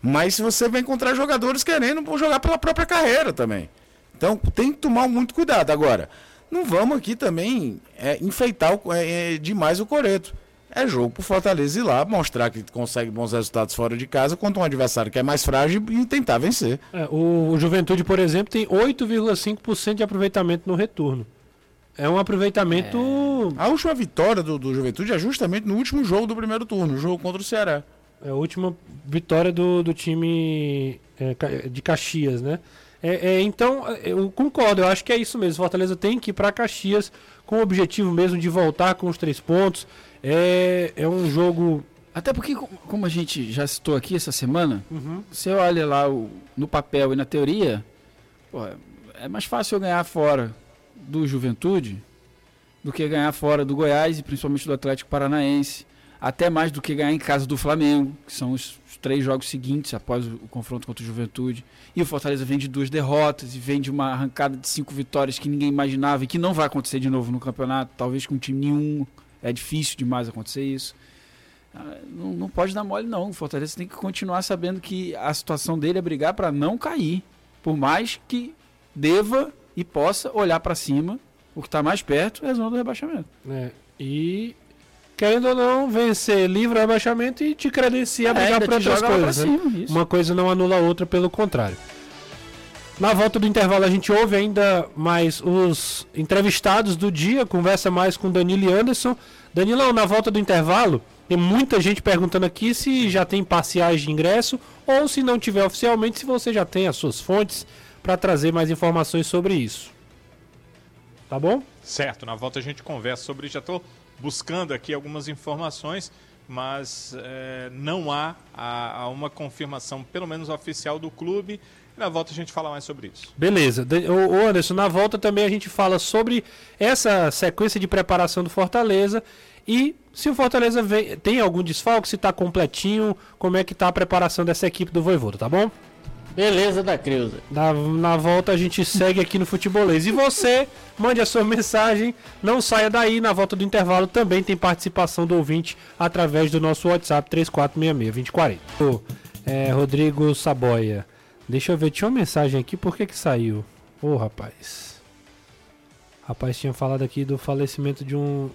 Mas se você vai encontrar jogadores querendo jogar pela própria carreira também. Então tem que tomar muito cuidado. Agora, não vamos aqui também é, enfeitar o- é, é, demais o coreto. É jogo pro Fortaleza ir lá, mostrar que consegue bons resultados fora de casa contra um adversário que é mais frágil e tentar vencer. É, o, Juventude, por exemplo, tem 8,5% de aproveitamento no retorno. É um aproveitamento. A última vitória do, do Juventude é justamente no último jogo do primeiro turno, o jogo contra o Ceará. É a última vitória do, do time é, de Caxias, né? É, é, então, é, eu concordo, eu acho que é isso mesmo. Fortaleza tem que ir para Caxias com o objetivo mesmo de voltar com os três pontos. É, é um jogo. Até porque, co- como a gente já citou aqui essa semana, você olha lá o- no papel e na teoria, pô, é mais fácil eu ganhar fora do Juventude do que ganhar fora do Goiás e principalmente do Atlético Paranaense. Até mais do que ganhar em casa do Flamengo, que são os, os três jogos seguintes após o, o confronto contra o Juventude. E o Fortaleza vem de duas derrotas e vem de uma arrancada de cinco vitórias que ninguém imaginava e que não vai acontecer de novo no campeonato, talvez com time nenhum. É difícil demais acontecer isso. Ah, Não, não pode dar mole, não. O Fortaleza tem que continuar sabendo que a situação dele é brigar para não cair. Por mais que deva e possa olhar para cima, o que está mais perto é a zona do rebaixamento. né, e, querendo ou não, vencer livre o rebaixamento e te credencia a É, brigar te outras coisas. né? cima, isso. Uma coisa não anula a outra, pelo contrário. Na volta do intervalo a gente ouve ainda mais os entrevistados do dia, conversa mais com Danilo e Anderson. Danilão, na volta do intervalo, tem muita gente perguntando aqui se já tem parciais de ingresso ou se não tiver oficialmente, se você já tem as suas fontes para trazer mais informações sobre isso. Tá bom? Certo, na volta a gente conversa sobre Já estou buscando aqui algumas informações, mas é, não há, há, há uma confirmação, pelo menos oficial, do clube. Na volta a gente fala mais sobre isso. Beleza. Ô Anderson, na volta também a gente fala sobre essa sequência de preparação do Fortaleza e se o Fortaleza vem, tem algum desfalque, se está completinho, como é que está a preparação dessa equipe do Voivoda, tá bom? Beleza da Creuza. Na, na volta a gente segue aqui no Futebolês. E você, mande a sua mensagem, não saia daí. Na volta do intervalo também tem participação do ouvinte através do nosso WhatsApp 3466-2040. É, Rodrigo Saboia. Deixa eu ver, tinha uma mensagem aqui, por que que saiu? Ô, oh, rapaz. Rapaz, tinha falado aqui do falecimento de um...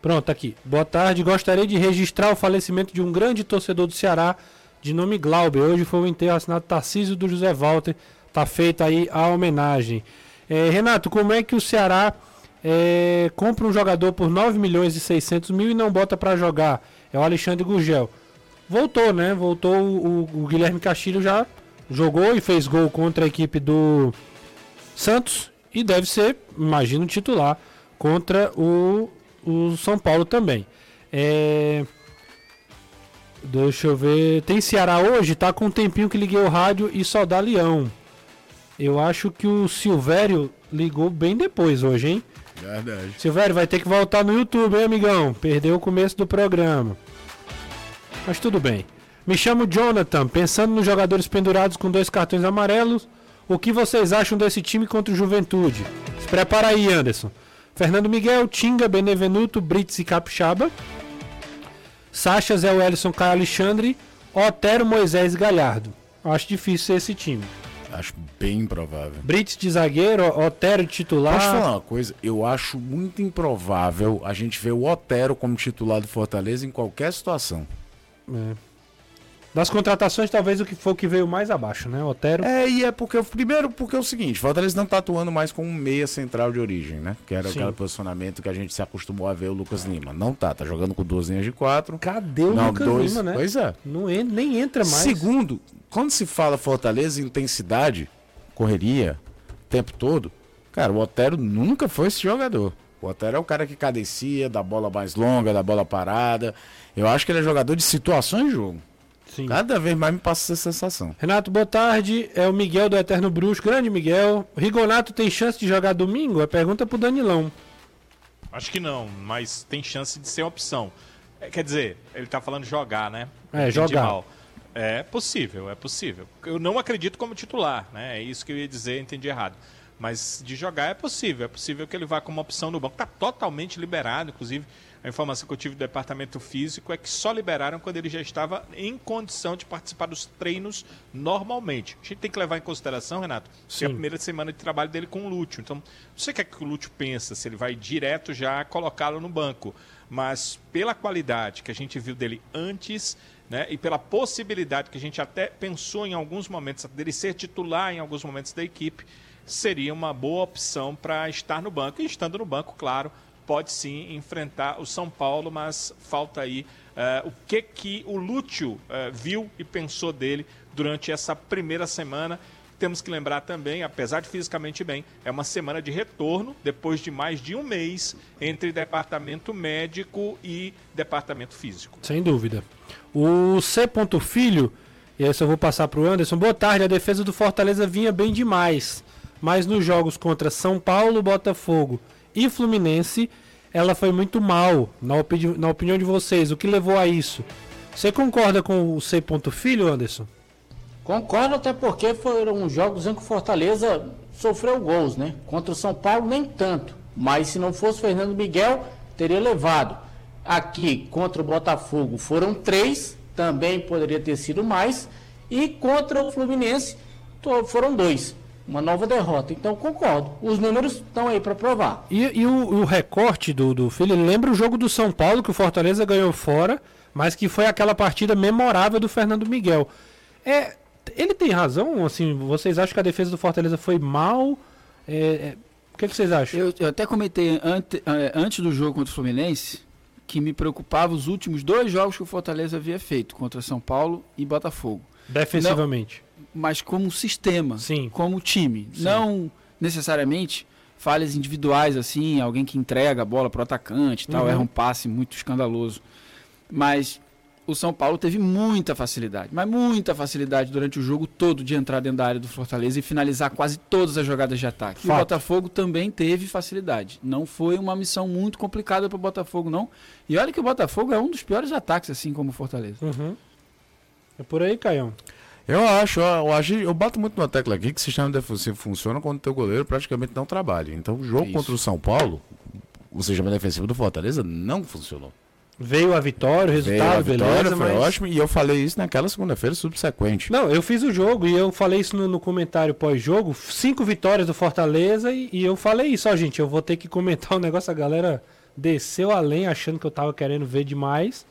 Pronto, aqui. Boa tarde, gostaria de registrar o falecimento de um grande torcedor do Ceará, de nome Glauber. Hoje foi o enterro assinado Tarcísio do José Walter. Tá feita aí a homenagem. É, Renato, como é que o Ceará é, compra um jogador por 9 milhões e 600 mil e não bota para jogar? É o Alexandre Gugel. Voltou, né? Voltou o, o, Guilherme Castilho já jogou e fez gol contra a equipe do Santos e deve ser, imagino, titular contra o, o São Paulo também. É... Deixa eu ver. Tem Ceará hoje? Tá com um tempinho que liguei o rádio e só dá Leão. Eu acho que o Silvério ligou bem depois hoje, hein? Verdade. Silvério vai ter que voltar no YouTube, hein, amigão? Perdeu o começo do programa. Mas tudo bem. Me chamo Jonathan, pensando nos jogadores pendurados com dois cartões amarelos. O que vocês acham desse time contra o Juventude? Se prepara aí, Anderson. Fernando Miguel, Tinga, Benevenuto, Brits e Capixaba. Sacha, Zé Wellison, Caio Alexandre, Otero, Moisés e Galhardo. Acho difícil ser esse time. Acho bem improvável. Brits de zagueiro, Otero de titular. Posso falar uma coisa? Eu acho muito improvável a gente ver o Otero como titular do Fortaleza em qualquer situação. É. Das contratações, talvez o que foi o que veio mais abaixo, né? Otero. É, e é porque, primeiro, porque é o seguinte: Fortaleza não tá atuando mais com um meia central de origem, né? Que era Sim. aquele posicionamento que a gente se acostumou a ver o Lucas Lima. Não tá, tá jogando com duas linhas de quatro. Cadê o não, Lucas dois, Lima, né? Pois é. Não en nem entra mais. Segundo, quando se fala Fortaleza, intensidade, correria, tempo todo, cara, o Otero nunca foi esse jogador. O Otero é o cara que cadencia, da bola mais longa, da bola parada. Eu acho que ele é jogador de situações de jogo. Sim. Cada vez mais me passa essa sensação. Renato, boa tarde. É o Miguel do Eterno Bruxo. Grande Miguel. Rigonato tem chance de jogar domingo? É pergunta pro Danilão. Acho que não, mas tem chance de ser opção. É, quer dizer, ele tá falando jogar, né? É, jogar. Mal. É possível, é possível. Eu não acredito como titular, né? É isso que eu ia dizer, entendi errado. Mas de jogar é possível, é possível que ele vá como opção no banco. Tá totalmente liberado, inclusive a informação que eu tive do departamento físico é que só liberaram quando ele já estava em condição de participar dos treinos normalmente. A gente tem que levar em consideração, Renato, que é a primeira semana de trabalho dele com o Lúcio. Então, não sei o que, é que o Lúcio pensa, se ele vai direto já colocá-lo no banco. Mas pela qualidade que a gente viu dele antes, né, e pela possibilidade que a gente até pensou em alguns momentos dele ser titular em alguns momentos da equipe, seria uma boa opção para estar no banco. E estando no banco, claro, pode sim enfrentar o São Paulo, mas falta aí uh, o que, que o Lúcio uh, viu e pensou dele durante essa primeira semana. Temos que lembrar também, apesar de fisicamente bem, é uma semana de retorno depois de mais de um mês entre departamento médico e departamento físico. Sem dúvida. O C. Filho, e aí eu vou passar para o Anderson. Boa tarde, a defesa do Fortaleza vinha bem demais, mas nos jogos contra São Paulo, Botafogo e Fluminense, ela foi muito mal, na, opini na opinião de vocês. O que levou a isso? Você concorda com o C. Filho, Anderson? Concordo, até porque foram jogos em que o Fortaleza sofreu gols, né? Contra o São Paulo, nem tanto. Mas se não fosse Fernando Miguel, teria levado. Aqui, contra o Botafogo, foram três, também poderia ter sido mais. E contra o Fluminense, foram dois uma nova derrota. Então concordo. Os números estão aí para provar. E, e o, o, recorte do, do filho lembra o jogo do São Paulo que o Fortaleza ganhou fora, mas que foi aquela partida memorável do Fernando Miguel. É ele tem razão? Assim, vocês acham que a defesa do Fortaleza foi mal? É, é, o que, que vocês acham? Eu, eu até comentei ante, é, antes do jogo contra o Fluminense que me preocupava os últimos dois jogos que o Fortaleza havia feito, contra São Paulo e Botafogo. Defensivamente. Não, mas como sistema, Sim. como time. Sim. Não necessariamente falhas individuais, assim, alguém que entrega a bola para o atacante e tal, uhum. erra um passe muito escandaloso. Mas o São Paulo teve muita facilidade, mas muita facilidade durante o jogo todo de entrar dentro da área do Fortaleza e finalizar quase todas as jogadas de ataque. E o Botafogo também teve facilidade. Não foi uma missão muito complicada para o Botafogo, não. E olha que o Botafogo é um dos piores ataques, assim como o Fortaleza. Uhum. É por aí, Caião. Eu acho, eu acho, eu bato muito na tecla aqui que o sistema defensivo funciona quando o teu goleiro praticamente não trabalha. Então o jogo contra o São Paulo, o sistema defensivo do Fortaleza não funcionou. Veio a vitória, o resultado, Veio a vitória, beleza, foi mas... ótimo. E eu falei isso naquela segunda-feira subsequente. Não, eu fiz o jogo e eu falei isso no, no comentário pós-jogo. Cinco vitórias do Fortaleza e, e, eu falei isso, ó, gente. Eu vou ter que comentar o um negócio. A galera desceu além, achando que eu tava querendo ver demais.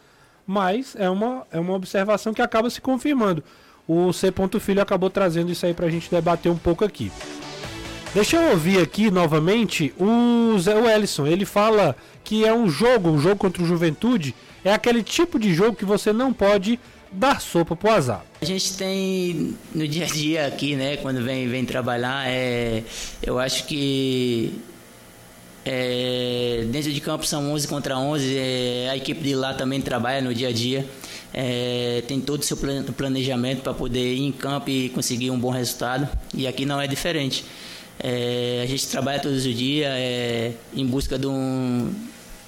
Mas é uma, é uma observação que acaba se confirmando. O C. Filho acabou trazendo isso aí pra gente debater um pouco aqui. Deixa eu ouvir aqui novamente o Zé Wellison. Ele fala que é um jogo, um jogo contra o Juventude, é aquele tipo de jogo que você não pode dar sopa pro azar. A gente tem no dia a dia aqui, né, quando vem, vem trabalhar, é, eu acho que é, dentro de campo são 11 contra 11, é, a equipe de lá também trabalha no dia a dia, é, tem todo o seu planejamento para poder ir em campo e conseguir um bom resultado, e aqui não é diferente. É, a gente trabalha todos os dias é, em busca de um,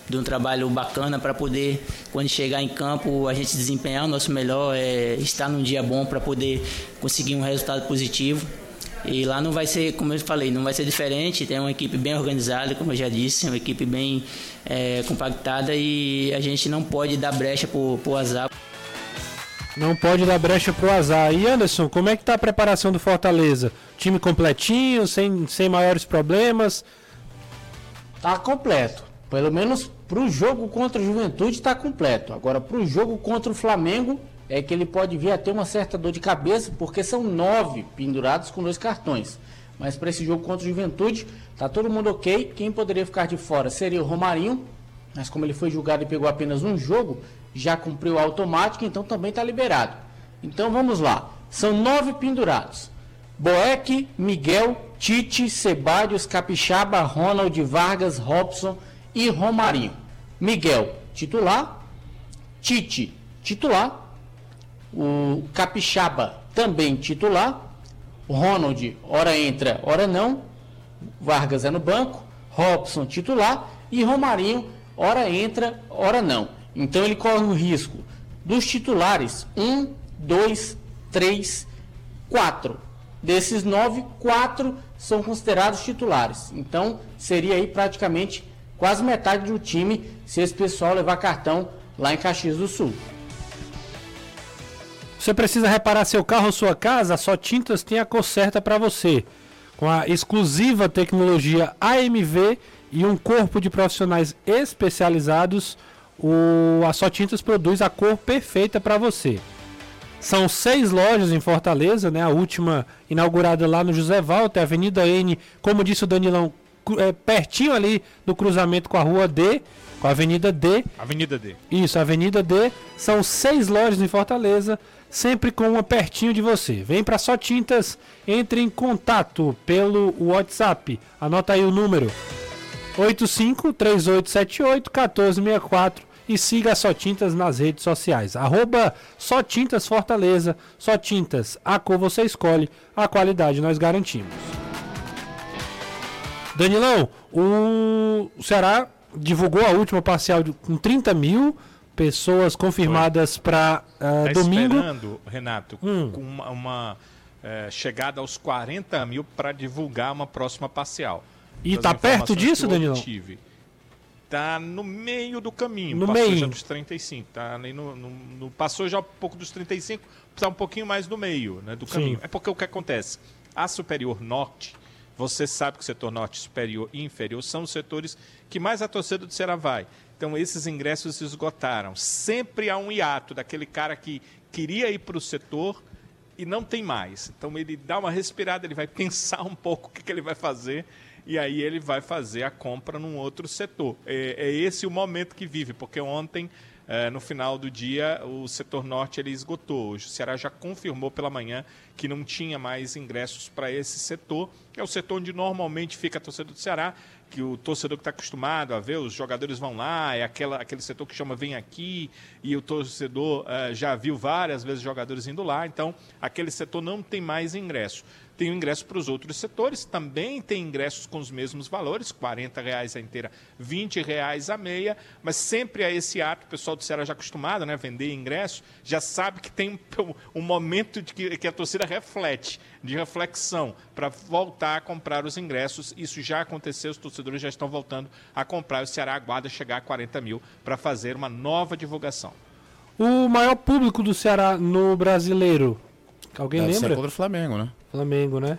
de um trabalho bacana para poder, quando chegar em campo, a gente desempenhar o nosso melhor, é, estar num dia bom para poder conseguir um resultado positivo. E lá não vai ser, como eu falei, não vai ser diferente. Tem uma equipe bem organizada, como eu já disse, uma equipe bem é, compactada e a gente não pode dar brecha para o azar. Não pode dar brecha pro azar. E Anderson, como é que tá a preparação do Fortaleza? Time completinho, sem, sem maiores problemas? Tá completo. Pelo menos pro jogo contra o Juventude tá completo. Agora pro jogo contra o Flamengo é que ele pode vir a ter uma certa dor de cabeça, porque são nove pendurados com dois cartões. Mas para esse jogo contra o Juventude, tá todo mundo ok. Quem poderia ficar de fora seria o Romarinho, mas como ele foi julgado e pegou apenas um jogo, já cumpriu automático, então também está liberado. Então vamos lá. São nove pendurados. Boeck, Miguel, Tite, Sebadios, Capixaba, Ronald, Vargas, Robson e Romarinho. Miguel, titular. Tite, titular. O Capixaba, também titular. Ronald, hora entra, hora não. Vargas é no banco. Robson, titular. E Romarinho, hora entra, hora não. Então ele corre o risco dos titulares, um, dois, três, quatro. Desses nove, quatro são considerados titulares. Então seria aí praticamente quase metade do time se esse pessoal levar cartão lá em Caxias do Sul. Você precisa reparar seu carro ou sua casa? Só Tintas tem a cor certa para você. Com a exclusiva tecnologia AMV e um corpo de profissionais especializados o a Só Tintas produz a cor perfeita para você. São seis lojas em Fortaleza, né? A última inaugurada lá no José Walter, Avenida N, como disse o Danilão, é, pertinho ali do cruzamento com a Rua D, com a Avenida D. Avenida D. Isso, Avenida D. São seis lojas em Fortaleza, sempre com uma pertinho de você. Vem para Só Tintas, entre em contato pelo WhatsApp. Anota aí o número: 85 3878 1464 e siga a Só Tintas nas redes sociais. Arroba Só Tintas Fortaleza. Só Tintas, a cor você escolhe, a qualidade nós garantimos. Danilão, o Ceará divulgou a última parcial com 30 mil pessoas confirmadas para uh, eh, tá domingo. esperando, Renato, hum. com uma, uma é, chegada aos 40 mil para divulgar uma próxima parcial. E está perto disso, Danilão? Tive tá no meio do caminho. No passou meio. já dos 35. Tá ali no, no, no, passou já um pouco dos 35, está um pouquinho mais no meio né, do caminho. Sim. É porque o que acontece? A Superior Norte, você sabe que o setor norte superior e inferior são os setores que mais a torcida do Ceará vai. Então, esses ingressos se esgotaram. Sempre há um hiato daquele cara que queria ir para o setor e não tem mais. Então ele dá uma respirada, ele vai pensar um pouco o que, que ele vai fazer e aí ele vai fazer a compra num outro setor. É, é esse o momento que vive, porque ontem é, no final do dia, o setor norte ele esgotou. O Ceará já confirmou pela manhã que não tinha mais ingressos para esse setor. É o setor onde normalmente fica a torcida do Ceará, que o torcedor que está acostumado a ver, os jogadores vão lá, é aquela, aquele setor que chama Vem Aqui, e o torcedor uh, já viu várias vezes jogadores indo lá, então aquele setor não tem mais ingresso tem o ingresso para os outros setores, também tem ingressos com os mesmos valores, R$ reais a inteira, R$ reais a meia, mas sempre a esse ato, o pessoal do Ceará já acostumado, né, vender ingresso, já sabe que tem um, um momento de que, que a torcida reflete, de reflexão, para voltar a comprar os ingressos. Isso já aconteceu, os torcedores já estão voltando a comprar. O Ceará aguarda chegar a 40 mil para fazer uma nova divulgação. O maior público do Ceará no brasileiro, alguém Deve lembra? Ser contra o Flamengo, né? Flamengo, né?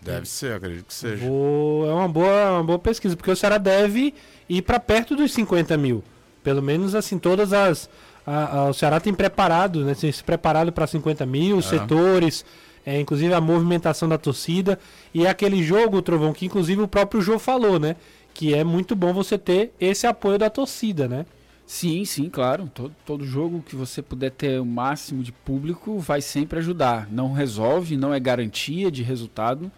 Deve ser, acredito que seja. Vou... É uma boa, uma boa pesquisa, porque o Ceará deve ir para perto dos 50 mil. Pelo menos assim, todas as. A, a, o Ceará tem preparado, né? Tem se preparado para 50 mil, é. setores, é, inclusive a movimentação da torcida. E é aquele jogo, Trovão, que inclusive o próprio Jô falou, né? Que é muito bom você ter esse apoio da torcida, né? Sim, sim, claro. Todo, todo jogo que você puder ter o máximo de público vai sempre ajudar. Não resolve, não é garantia de resultado,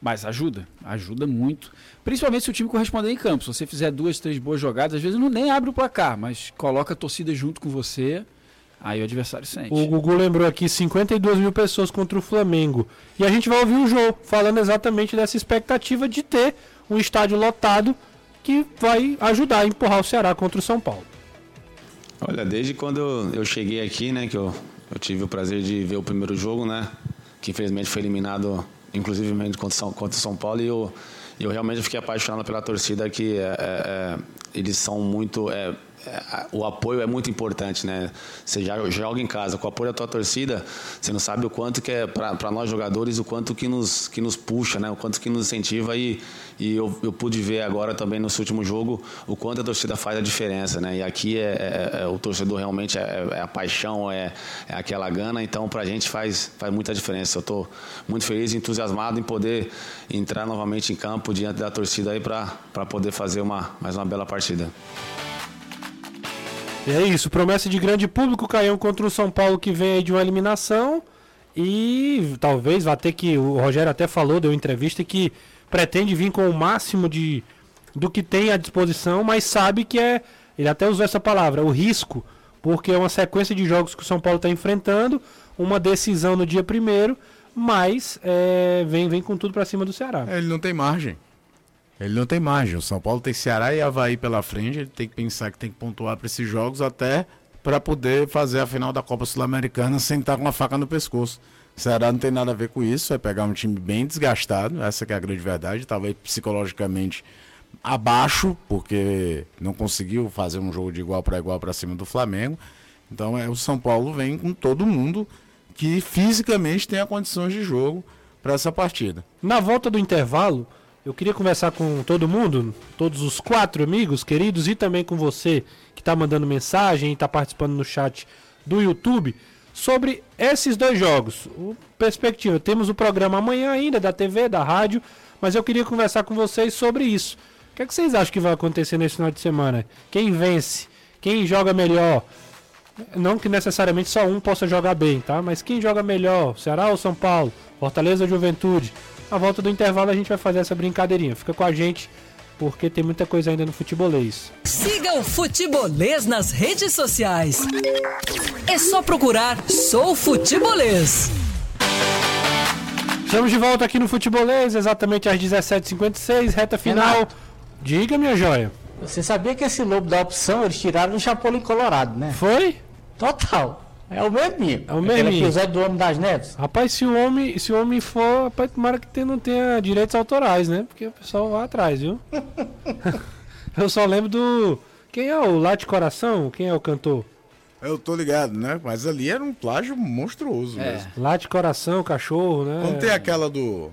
mas ajuda, ajuda muito. Principalmente se o time corresponder em campo. Se você fizer duas, três boas jogadas, às vezes não nem abre o placar, mas coloca a torcida junto com você, aí o adversário sente. O Gugu lembrou aqui 52 mil pessoas contra o Flamengo. E a gente vai ouvir o jogo falando exatamente dessa expectativa de ter um estádio lotado que vai ajudar a empurrar o Ceará contra o São Paulo. Olha, desde quando eu cheguei aqui, né, que eu, eu tive o prazer de ver o primeiro jogo, né, que infelizmente foi eliminado, inclusive contra São, contra São Paulo, e eu, eu realmente fiquei apaixonado pela torcida, que é, é, é eles são muito... É, é, o apoio é muito importante, né? Você já joga em casa com o apoio da tua torcida, você não sabe o quanto que é para nós jogadores, o quanto que nos, que nos puxa, né? O quanto que nos incentiva e, e eu, eu pude ver agora também nesse último jogo o quanto a torcida faz a diferença, né? E aqui é, é, é o torcedor realmente é, é, a paixão, é, é aquela gana, então para a gente faz, faz muita diferença. Eu estou muito feliz e entusiasmado em poder entrar novamente em campo diante da torcida aí para poder fazer uma, mais uma bela partida. É isso, promessa de grande público, Caião contra o São Paulo que vem aí de uma eliminação. E talvez vá ter que. O Rogério até falou, deu entrevista que pretende vir com o máximo de do que tem à disposição, mas sabe que é. Ele até usou essa palavra, o risco, porque é uma sequência de jogos que o São Paulo está enfrentando, uma decisão no dia primeiro, mas é, vem, vem com tudo para cima do Ceará. É, ele não tem margem. Ele não tem margem. O São Paulo tem Ceará e Havaí pela frente. Ele tem que pensar que tem que pontuar para esses jogos até para poder fazer a final da Copa Sul-Americana sem estar com uma faca no pescoço. O Ceará não tem nada a ver com isso. É pegar um time bem desgastado. Essa é a grande verdade. Talvez psicologicamente abaixo, porque não conseguiu fazer um jogo de igual para igual para cima do Flamengo. Então é o São Paulo vem com todo mundo que fisicamente tem condições de jogo para essa partida. Na volta do intervalo, eu queria conversar com todo mundo, todos os quatro amigos queridos e também com você que está mandando mensagem e está participando no chat do YouTube sobre esses dois jogos. O perspectiva, temos o programa amanhã ainda da TV, da rádio, mas eu queria conversar com vocês sobre isso. O que, é que vocês acham que vai acontecer nesse final de semana? Quem vence? Quem joga melhor? Não que necessariamente só um possa jogar bem, tá? Mas quem joga melhor? Ceará ou São Paulo? Fortaleza ou Juventude? Na volta do intervalo a gente vai fazer essa brincadeirinha. Fica com a gente porque tem muita coisa ainda no futebolês. Siga o Futebolês nas redes sociais. É só procurar Sou Futebolês. Estamos de volta aqui no Futebolês, exatamente às 17h56, reta final. Renato. Diga, minha joia. Você sabia que esse lobo da opção eles tiraram do Chapolin Colorado, né? Foi? Total. É o mesmo. É o mesmo. episódio do Homem das Neves. Rapaz, se o homem, se o homem for, rapaz, tomara que não tenha direitos autorais, né? Porque o pessoal vai atrás, viu? Eu só lembro do. Quem é o Late Coração? Quem é o cantor? Eu tô ligado, né? Mas ali era um plágio monstruoso é. mesmo. Late Coração, cachorro, né? Quando tem aquela do.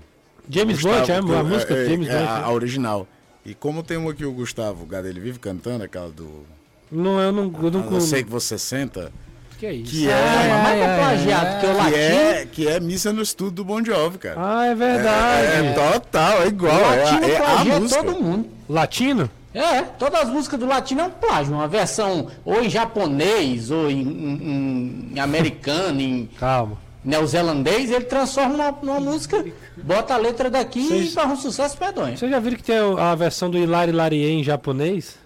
James Blunt, é a música é, James é, Blunt. A, né? a original. E como tem uma que o Gustavo Gado ele vive cantando, aquela do. Não, eu não. Eu, não, eu sei que você senta. Que é isso? Que é, Ah, mas é plagiado, porque o que latino. é, que é missa no estudo do Bon Jovi, cara. Ah, é verdade. É, total, é igual. o É, latino é plagia música. todo mundo. Latino? É, todas as músicas do latino é um plágio, uma versão ou em japonês, ou em, em- em americano, em Calma. neozelandês, ele transforma numa, numa música, bota a letra daqui Vocês- e faz um sucesso medonho. Vocês já viram que tem a versão do Hilari Larie em japonês?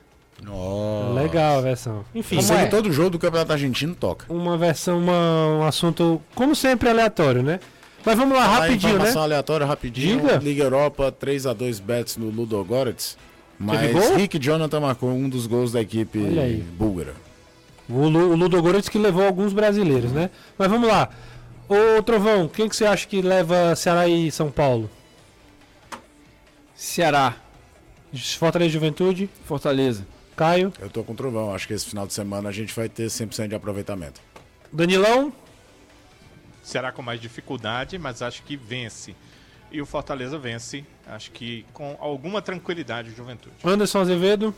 Nossa. Legal a versão. Enfim, Como é? todo jogo do Campeonato Argentino toca. uma versão, uma- um assunto, como sempre, aleatório, né? Mas vamos lá, rapidinho, né? aleatória, rapidinho. Diga. Liga Europa, 3x2 bets no Ludogorets. Mas gol? Rick Jonathan marcou um dos gols da equipe búlgara. O, Lu, o Ludogorets que levou alguns brasileiros, né? Mas vamos lá. Ô, Trovão, quem que você acha que leva Ceará e São Paulo? Ceará, Fortaleza e Juventude? Fortaleza. Caio? Eu tô com o Trovão, acho que esse final de semana a gente vai ter 100% de aproveitamento. Danilão? Será com mais dificuldade, mas acho que vence. E o Fortaleza vence, acho que com alguma tranquilidade, o Juventude. Anderson Azevedo?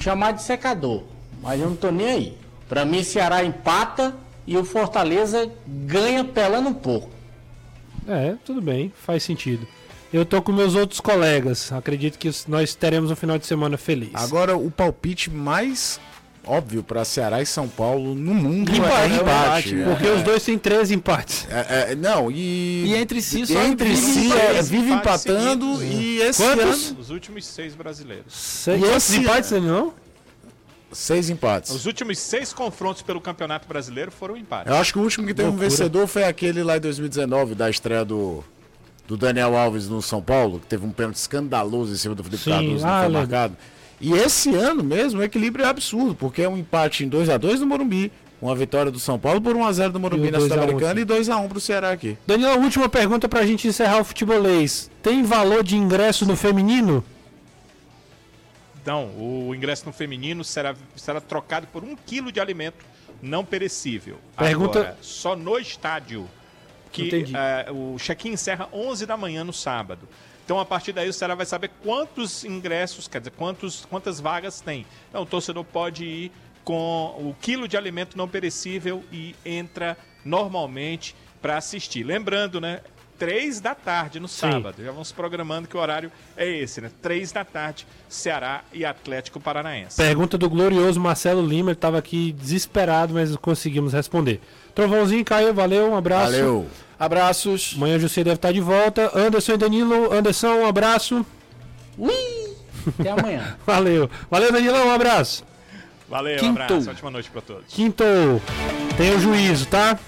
Chamar de secador, mas eu não tô nem aí. Pra mim, Ceará empata e o Fortaleza ganha pelando um pouco. É, tudo bem, faz sentido. Eu tô com meus outros colegas. Acredito que nós teremos um final de semana feliz. Agora, o palpite mais óbvio para Ceará e São Paulo no mundo Empate, é é empate. empate, É, porque os dois têm 13 empates. é, é, não, e, E entre si só entre vive si empate. é, vive Empates empatando e esse Quantos? ano Os últimos seis brasileiros. Seis E esse- empates, Danilão? seis empates. Os últimos seis confrontos pelo Campeonato Brasileiro foram empates. Eu acho que o último que teve um Loucura. vencedor foi aquele lá em 2019, da estreia do, do Daniel Alves no São Paulo, que teve um pênalti escandaloso em cima do Felipe Sim, Cardoso, ah, não foi lembro. marcado. E esse ano mesmo o equilíbrio é absurdo, porque é um empate em 2x2 no Morumbi, uma vitória do São Paulo por 1x0 no Morumbi o na 2 a 1 Sul-Americana e 2x1 pro Ceará aqui. Danilão, última pergunta pra gente encerrar o futebolês. Tem valor de ingresso no feminino? Então, o ingresso no feminino será, será trocado por um quilo de alimento não perecível. Pergunta- Agora, só no estádio. Que eh, o check-in encerra 11 da manhã no sábado. Então, a partir daí, o Ceará vai saber quantos ingressos, quer dizer, quantos, quantas vagas tem. Então, o torcedor pode ir com o quilo de alimento não perecível e entra normalmente para assistir. Lembrando, né? Três da tarde no sábado. Já vamos programando que o horário é esse, né? Três da tarde, Ceará e Atlético Paranaense. Pergunta do glorioso Marcelo Lima, ele tava aqui desesperado, mas conseguimos responder. Trovãozinho, Caio, valeu, um abraço. Valeu. Abraços. Amanhã José deve estar de volta. Anderson e Danilo, Anderson, um abraço. Ui! Até amanhã. Valeu. Valeu, Danilão, um abraço. Valeu, um Quinto. abraço, ótima noite para todos. Quinto, tenha o juízo, tá?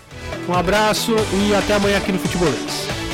Um abraço e até amanhã aqui no Futebolês.